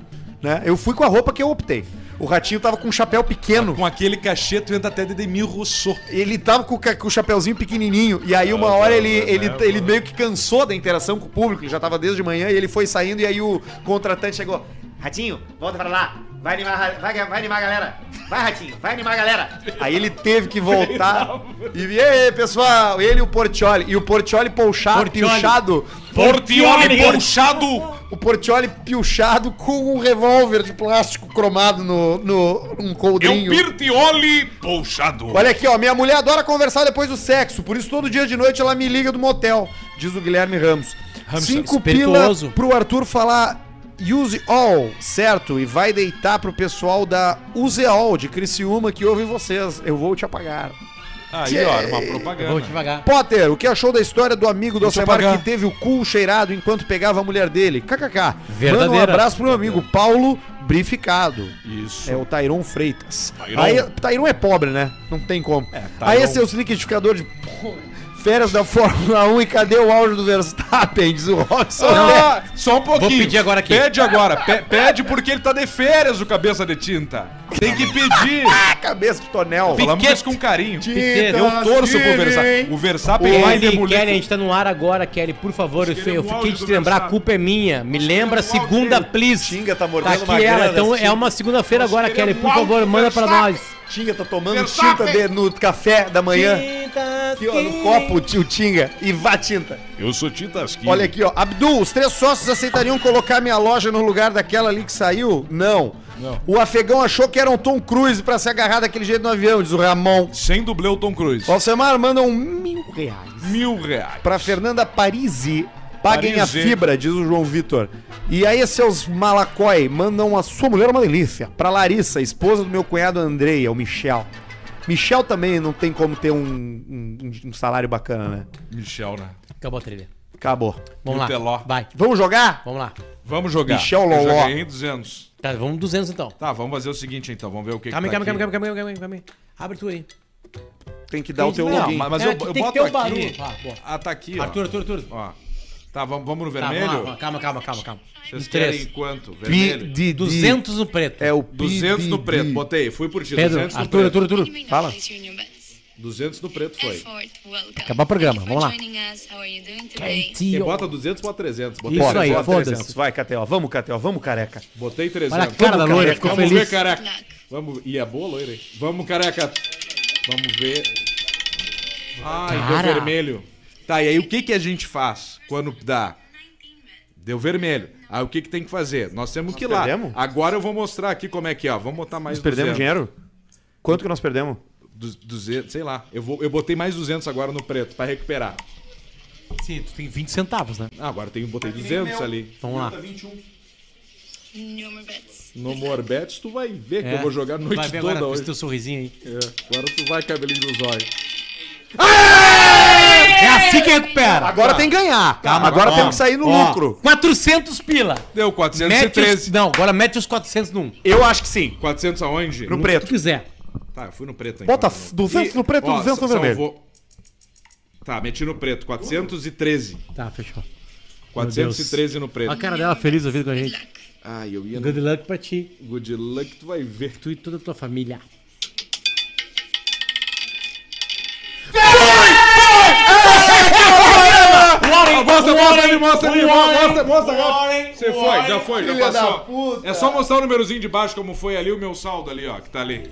Né? Eu fui com a roupa que eu optei. O Ratinho tava com um chapéu pequeno. Com aquele cachê, tu entra até de Demir Rousseau. Ele tava com, o ca- com o chapéuzinho pequenininho. E aí, uma hora, ele, ele, ele meio que cansou da interação com o público. Ele já tava desde de manhã e ele foi saindo. E aí, o contratante chegou: Ratinho, volta pra lá. Vai animar, vai, vai animar a galera. Vai, Ratinho, vai animar a galera. Aí ele teve que voltar. e, e aí, pessoal? Ele e o Portioli. E o Portioli polchado, Portioli. pilchado. Portioli ponchado! O Portioli pilchado com um revólver de plástico cromado no, no um É um coldrinho. Pirtioli ponchado. Olha aqui, ó. Minha mulher adora conversar depois do sexo, por isso todo dia de noite ela me liga do motel, diz o Guilherme Ramos. Hamster. Cinco pila pro Arthur falar use all, certo? E vai deitar pro pessoal da Use All de Criciúma que ouve vocês. Eu vou te apagar. Aí, ó, era uma Vou propaganda. devagar. Potter, o que achou da história do amigo do Alcemar que teve o cu cheirado enquanto pegava a mulher dele? KKK. Verdadeira. Manda um abraço pro meu amigo Paulo Brificado. Isso. É o Tairon Freitas. Tairon. Aí, Tairon é pobre, né? Não tem como. Tairon. Aí seus liquidificador de férias da Fórmula 1 e cadê o áudio do Verstappen? Diz o Robson. Ah, só um pouquinho. Vou pedir agora aqui. Pede agora. Pe- pede porque ele tá de férias, o cabeça de tinta. Tem que pedir. Ah, cabeça de tonel. Falamos Piquet. isso com carinho. Piquet. Eu torço pro Verstappen. O Verstappen vai Kelly, demolir. Kelly, a gente tá no ar agora, Kelly, por favor. Eu, eu Queremos fiquei de te lembrar, a culpa é minha. Me lembra queremos segunda, please. Tinga tá Tá mordendo aqui uma ela, então é uma segunda-feira agora, Kelly. Por favor, manda pra Verstappen. nós. Tinga tá tomando Verstappen. tinta de- no café da manhã. Aqui, ó, no copo, o Tinga. E vá tinta. Eu sou Titasquinho. Olha aqui, ó. Abdul, os três sócios aceitariam colocar minha loja no lugar daquela ali que saiu? Não. Não. O afegão achou que era um Tom Cruise pra se agarrar daquele jeito no avião, diz o Ramon. Sem dublê o Tom Cruise. Alcemar manda um mil reais. Mil reais. Pra Fernanda Parisi. Paguem a fibra, diz o João Vitor. E aí, seus malacói, mandam a sua mulher uma delícia. Pra Larissa, esposa do meu cunhado Andrei, é o Michel. Michel também não tem como ter um, um- um salário bacana, né? Michel, né? Acabou a trilha. Acabou. Vamos lá. Teló? Vai, Vamos jogar? vamos lá. Vamos jogar. Michel Eu Loló. já ganhei 200. Tá, vamos 200 então. Tá, vamos fazer o seguinte então. Vamos ver o que Calma aí, que calma, tá calma, aqui. calma, calma, calma, calma, calma. Abre tu aí. Tem que dar o teu Não, login. Mas, mas É, eu, que eu tem que boto ter o aqui. barulho. Ah, boa. Ah, tá aqui, ó. Arthur, Arthur, Arthur. Ó. Tá, vamos, vamos no Tá, vermelho? vamos lá, calma, calma, calma, calma. Vocês Em querem três. quanto? Pi Vermelho? de, de- 200 no preto. É o 200 no pi preto, botei. Fui por ti, Pedro, 200 no Arthur, preto. Arthur, Arthur. Fala. 200 no preto foi. Acabar o programa, vamos lá. Quem bota 200, bota 300. Botei Isso aí, bota foda-se. 300. Vai, Catel. Vamos, Catel. Vamos, careca. Botei 300. Olha a cara da Vamos, loira, careca. ficou Vamos feliz. ver, careca. Vamos... E é boa loira, hein? Vamos, careca. Vamos ver. Ai, Cara. deu vermelho. Tá, e aí o que, que a gente faz quando dá? Deu vermelho. Aí o que, que tem que fazer? Nós temos que ir lá. perdemos? Agora eu vou mostrar aqui como é que é. ó. Vamos botar mais Nós perdemos dinheiro? Quanto que nós perdemos? Du- 200, sei lá. Eu, vou, eu botei mais 200 agora no preto pra recuperar. Sim, tu tem 20 centavos, né? Ah, agora tem, botei 200 ali. Vamos lá. No Morbets tu vai ver que É. eu vou jogar a noite Vai ver toda agora hoje. teu sorrisinho aí. É, agora tu vai cabelinho dos olhos. É assim que recupera. Agora tem que ganhar. Calma, agora ó, temos que sair no ó, lucro. 400 pila. Deu Mete 413. os, não, agora mete os 400 num. Eu acho que sim. 400 aonde? No Se preto. tu quiser. Tá, eu fui no preto Bota então. 200 no preto, ó, 200 no vermelho. salvou. Tá, meti no preto. 413. Tá, fechou. 413 no preto. Olha a cara dela feliz vida com a gente. Ai, eu ia no Good luck pra ti. Good Luck, tu vai ver. Tu e toda a tua família. Mostra, mostra ali, mostra ali, Warren, mostra, mostra agora. Warren, Você foi, Warren. já foi, já passou. É só mostrar o númerozinho de baixo como foi ali o meu saldo ali, ó, que tá ali.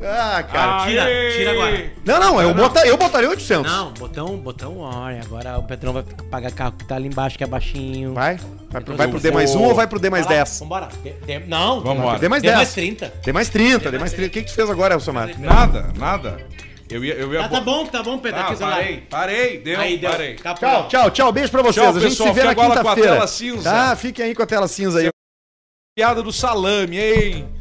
Ah, cara. Aê! tira- tira agora. Não, não, eu, bota, eu botaria 800. Não, botão, botão Warren. Agora o Pedrão vai pagar carro que tá ali embaixo, que é baixinho. Vai? Vai pro, vai pro D mais 1 vou- ou vai pro D mais Vai lá, 10? Vambora. D- D- não. Vambora. D mais D 10. mais 30. D mais 30, D mais 30. O que, que tu fez agora, Elsamar? Nada, nada. Eu ia, eu ia Ah, tá bom, tá bom, Pedro. Lá. parei, parei, deu, Aí, deu. parei. Acabou. Tchau, tchau, tchau. Beijo pra vocês. Tchau, a gente pessoal. se vê na agora com a quinta-feira. tela cinza. Tá, fiquem aí com a tela cinza aí. Piada do salame, hein?